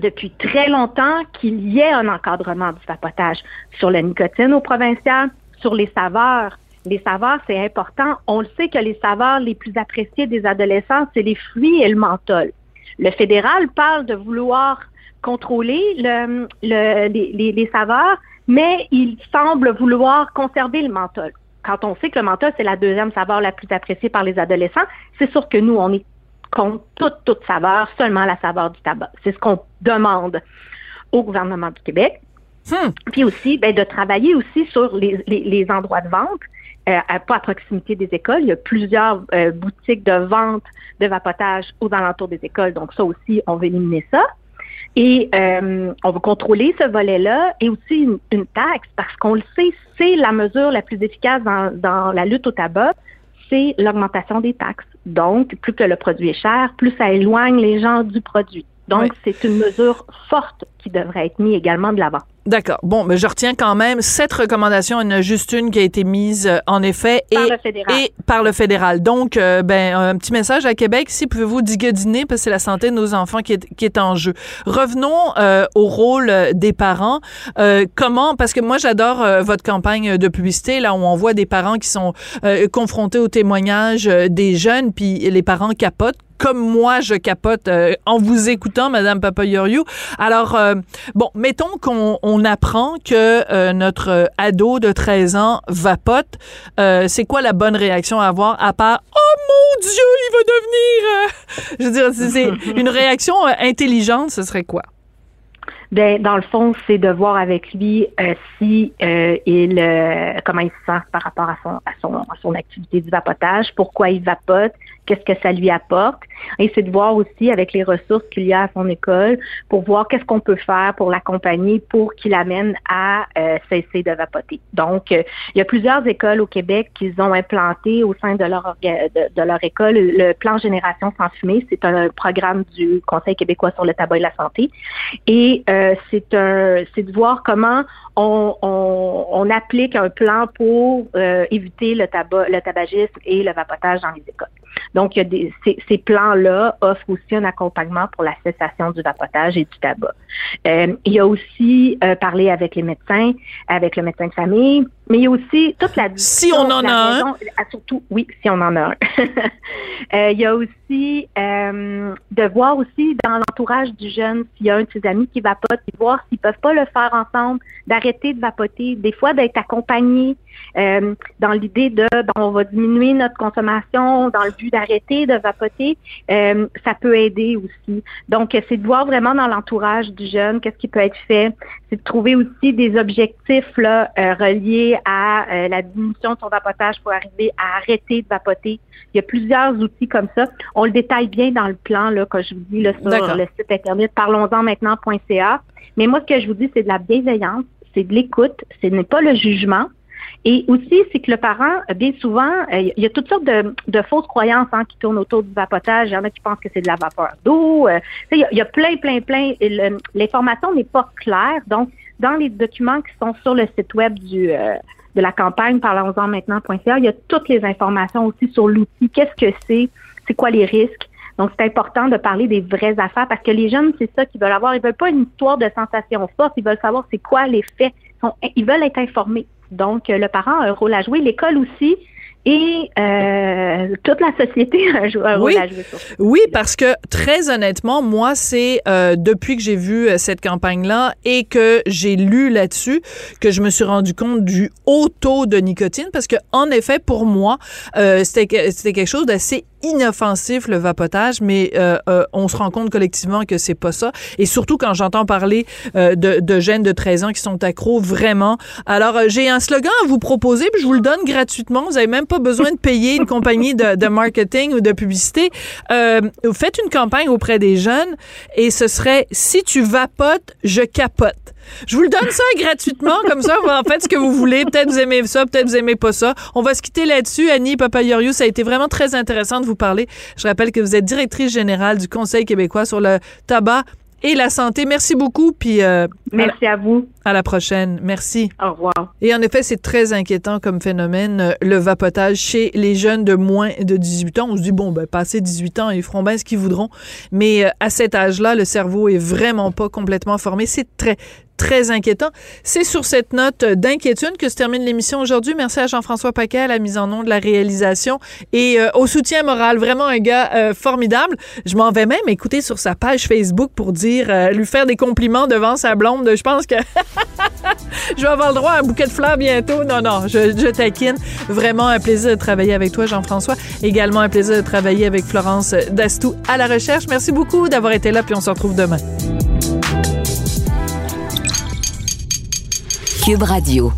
depuis très longtemps qu'il y ait un encadrement du vapotage sur la nicotine au provincial, sur les saveurs. Les saveurs, c'est important. On le sait que les saveurs les plus appréciées des adolescents, c'est les fruits et le menthol. Le fédéral parle de vouloir contrôler le, les, les, saveurs, mais il semble vouloir conserver le menthol. Quand on sait que le menthol, c'est la deuxième saveur la plus appréciée par les adolescents, c'est sûr que nous, on est contre toute, toute saveur, seulement la saveur du tabac. C'est ce qu'on demande au gouvernement du Québec. Hmm. Puis aussi, ben, de travailler aussi sur les, les, endroits de vente, euh, pas à proximité des écoles. Il y a plusieurs euh, boutiques de vente de vapotage aux alentours des écoles. Donc ça aussi, on veut éliminer ça. Et euh, on veut contrôler ce volet-là et aussi une, taxe parce qu'on le sait, c'est la mesure la plus efficace dans, dans la lutte au tabac, c'est l'augmentation des taxes. Donc, plus que le produit est cher, plus ça éloigne les gens du produit. Donc, c'est une mesure forte qui devrait être mise également de l'avant. D'accord. Bon, mais je retiens quand même cette recommandation. Il y en a juste une qui a été mise, euh, en effet, par et, le fédéral. et par le fédéral. Donc, euh, ben, un petit message à Québec. Si pouvez-vous digadiner, parce que c'est la santé de nos enfants qui est, qui est en jeu. Revenons euh, au rôle des parents. comment, parce que moi, j'adore votre campagne de publicité, là où on voit des parents qui sont confrontés aux témoignages des jeunes, puis les parents capotent comme moi, je capote euh, en vous écoutant, Madame Papayoriou. Alors, euh, bon, mettons qu'on apprend que euh, notre ado de 13 ans vapote. c'est quoi la bonne réaction à avoir à part « Oh mon Dieu, il va devenir... je veux dire, c'est une réaction intelligente, ce serait quoi? Ben, dans le fond, c'est de voir avec lui si il comment il se sent par rapport à son, à son à son activité du vapotage, pourquoi il vapote, qu'est-ce que ça lui apporte. Et c'est de voir aussi avec les ressources qu'il y a à son école pour voir qu'est-ce qu'on peut faire pour l'accompagner pour qu'il amène à euh, cesser de vapoter. Donc, euh, il y a plusieurs écoles au Québec qui ont implanté au sein de leur de, leur école le plan Génération sans fumée. C'est un programme du Conseil québécois sur le tabac et la santé. Et euh, c'est de voir comment on, on, applique un plan pour éviter le tabac, le tabagisme et le vapotage dans les écoles. Il y a des, ces, ces plans-là offrent aussi un accompagnement pour la cessation du vapotage et du tabac. Euh, il y a aussi euh, parlé avec les médecins, avec le médecin de famille, mais il y a aussi toute la Si on en a un. Ah, surtout, oui, si on en a un. euh, il y a aussi euh, de voir aussi dans l'entourage du jeune s'il y a un de ses amis qui vapote, et voir s'ils peuvent pas le faire ensemble, d'arrêter de vapoter, des fois d'être accompagné euh, dans l'idée de ben, on va diminuer notre consommation dans le but d'arrêter de vapoter, euh, ça peut aider aussi. Donc, c'est de voir vraiment dans l'entourage du jeune qu'est-ce qui peut être fait. C'est de trouver aussi des objectifs là, euh, reliés à la diminution de son vapotage pour arriver à arrêter de vapoter. Il y a plusieurs outils comme ça. On le détaille bien dans le plan, là, quand je vous dis là, sur le site internet parlons-en maintenant.ca. Mais moi, ce que je vous dis, c'est de la bienveillance, c'est de l'écoute, ce n'est pas le jugement. Et aussi, c'est que le parent, bien souvent, euh, il y a toutes sortes de, de fausses croyances hein, qui tournent autour du vapotage. Il y en a qui pensent que c'est de la vapeur d'eau. Euh, il, y, a plein, plein, plein. L'information n'est pas claire. Donc, dans les documents qui sont sur le site web du, euh, de la campagne parlons-en maintenant.ca. Il y a toutes les informations aussi sur l'outil. Qu'est-ce que c'est? C'est quoi les risques? Donc, c'est important de parler des vraies affaires parce que les jeunes, c'est ça qu'ils veulent avoir. Ils veulent pas une histoire de sensation forte. Ils veulent savoir c'est quoi les faits. Ils veulent être informés. Donc, le parent a un rôle à jouer. L'école aussi et euh, toute la société a un rôle oui. à jouer sur ça. Oui, parce que très honnêtement, moi, c'est euh, depuis que j'ai vu euh, cette campagne-là et que j'ai lu là-dessus que je me suis rendu compte du haut taux de nicotine, parce que en effet, pour moi, euh, c'était c'était quelque chose d'assez inoffensif le vapotage, mais euh, euh, on se rend compte collectivement que c'est pas ça. Et surtout quand j'entends parler euh, de, de jeunes de 13 ans qui sont accros vraiment. Alors euh, j'ai un slogan à vous proposer, puis je vous le donne gratuitement. Vous avez même pas besoin de payer une compagnie de, de marketing ou de publicité. Euh, faites une campagne auprès des jeunes et ce serait si tu vapotes, je capote. Je vous le donne ça gratuitement, comme ça, vous en faites ce que vous voulez. Peut-être vous aimez ça, peut-être vous aimez pas ça. On va se quitter là-dessus. Annie Papayoriou, ça a été vraiment très intéressant de vous parler. Je rappelle que vous êtes directrice générale du Conseil québécois sur le tabac et la santé. Merci beaucoup, puis euh, Merci à vous. à la prochaine. Merci. Au revoir. Et en effet, c'est très inquiétant comme phénomène, euh, le vapotage chez les jeunes de moins de 18 ans. On se dit, bon, ben, passé 18 ans, ils feront bien ce qu'ils voudront. Mais euh, à cet âge-là, le cerveau est vraiment pas complètement formé. C'est très, très inquiétant. C'est sur cette note d'inquiétude que se termine l'émission aujourd'hui. Merci à Jean-François Paquet à la mise en onde, de la réalisation et euh, au soutien moral. Vraiment un gars euh, formidable. Je m'en vais même écouter sur sa page Facebook pour dire, euh, lui faire des compliments devant sa blonde. Je pense que je vais avoir le droit à un bouquet de fleurs bientôt. Non, non, je, je taquine. Vraiment un plaisir de travailler avec toi, Jean-François. Également un plaisir de travailler avec Florence Dastou à la recherche. Merci beaucoup d'avoir été là, puis on se retrouve demain. Radio.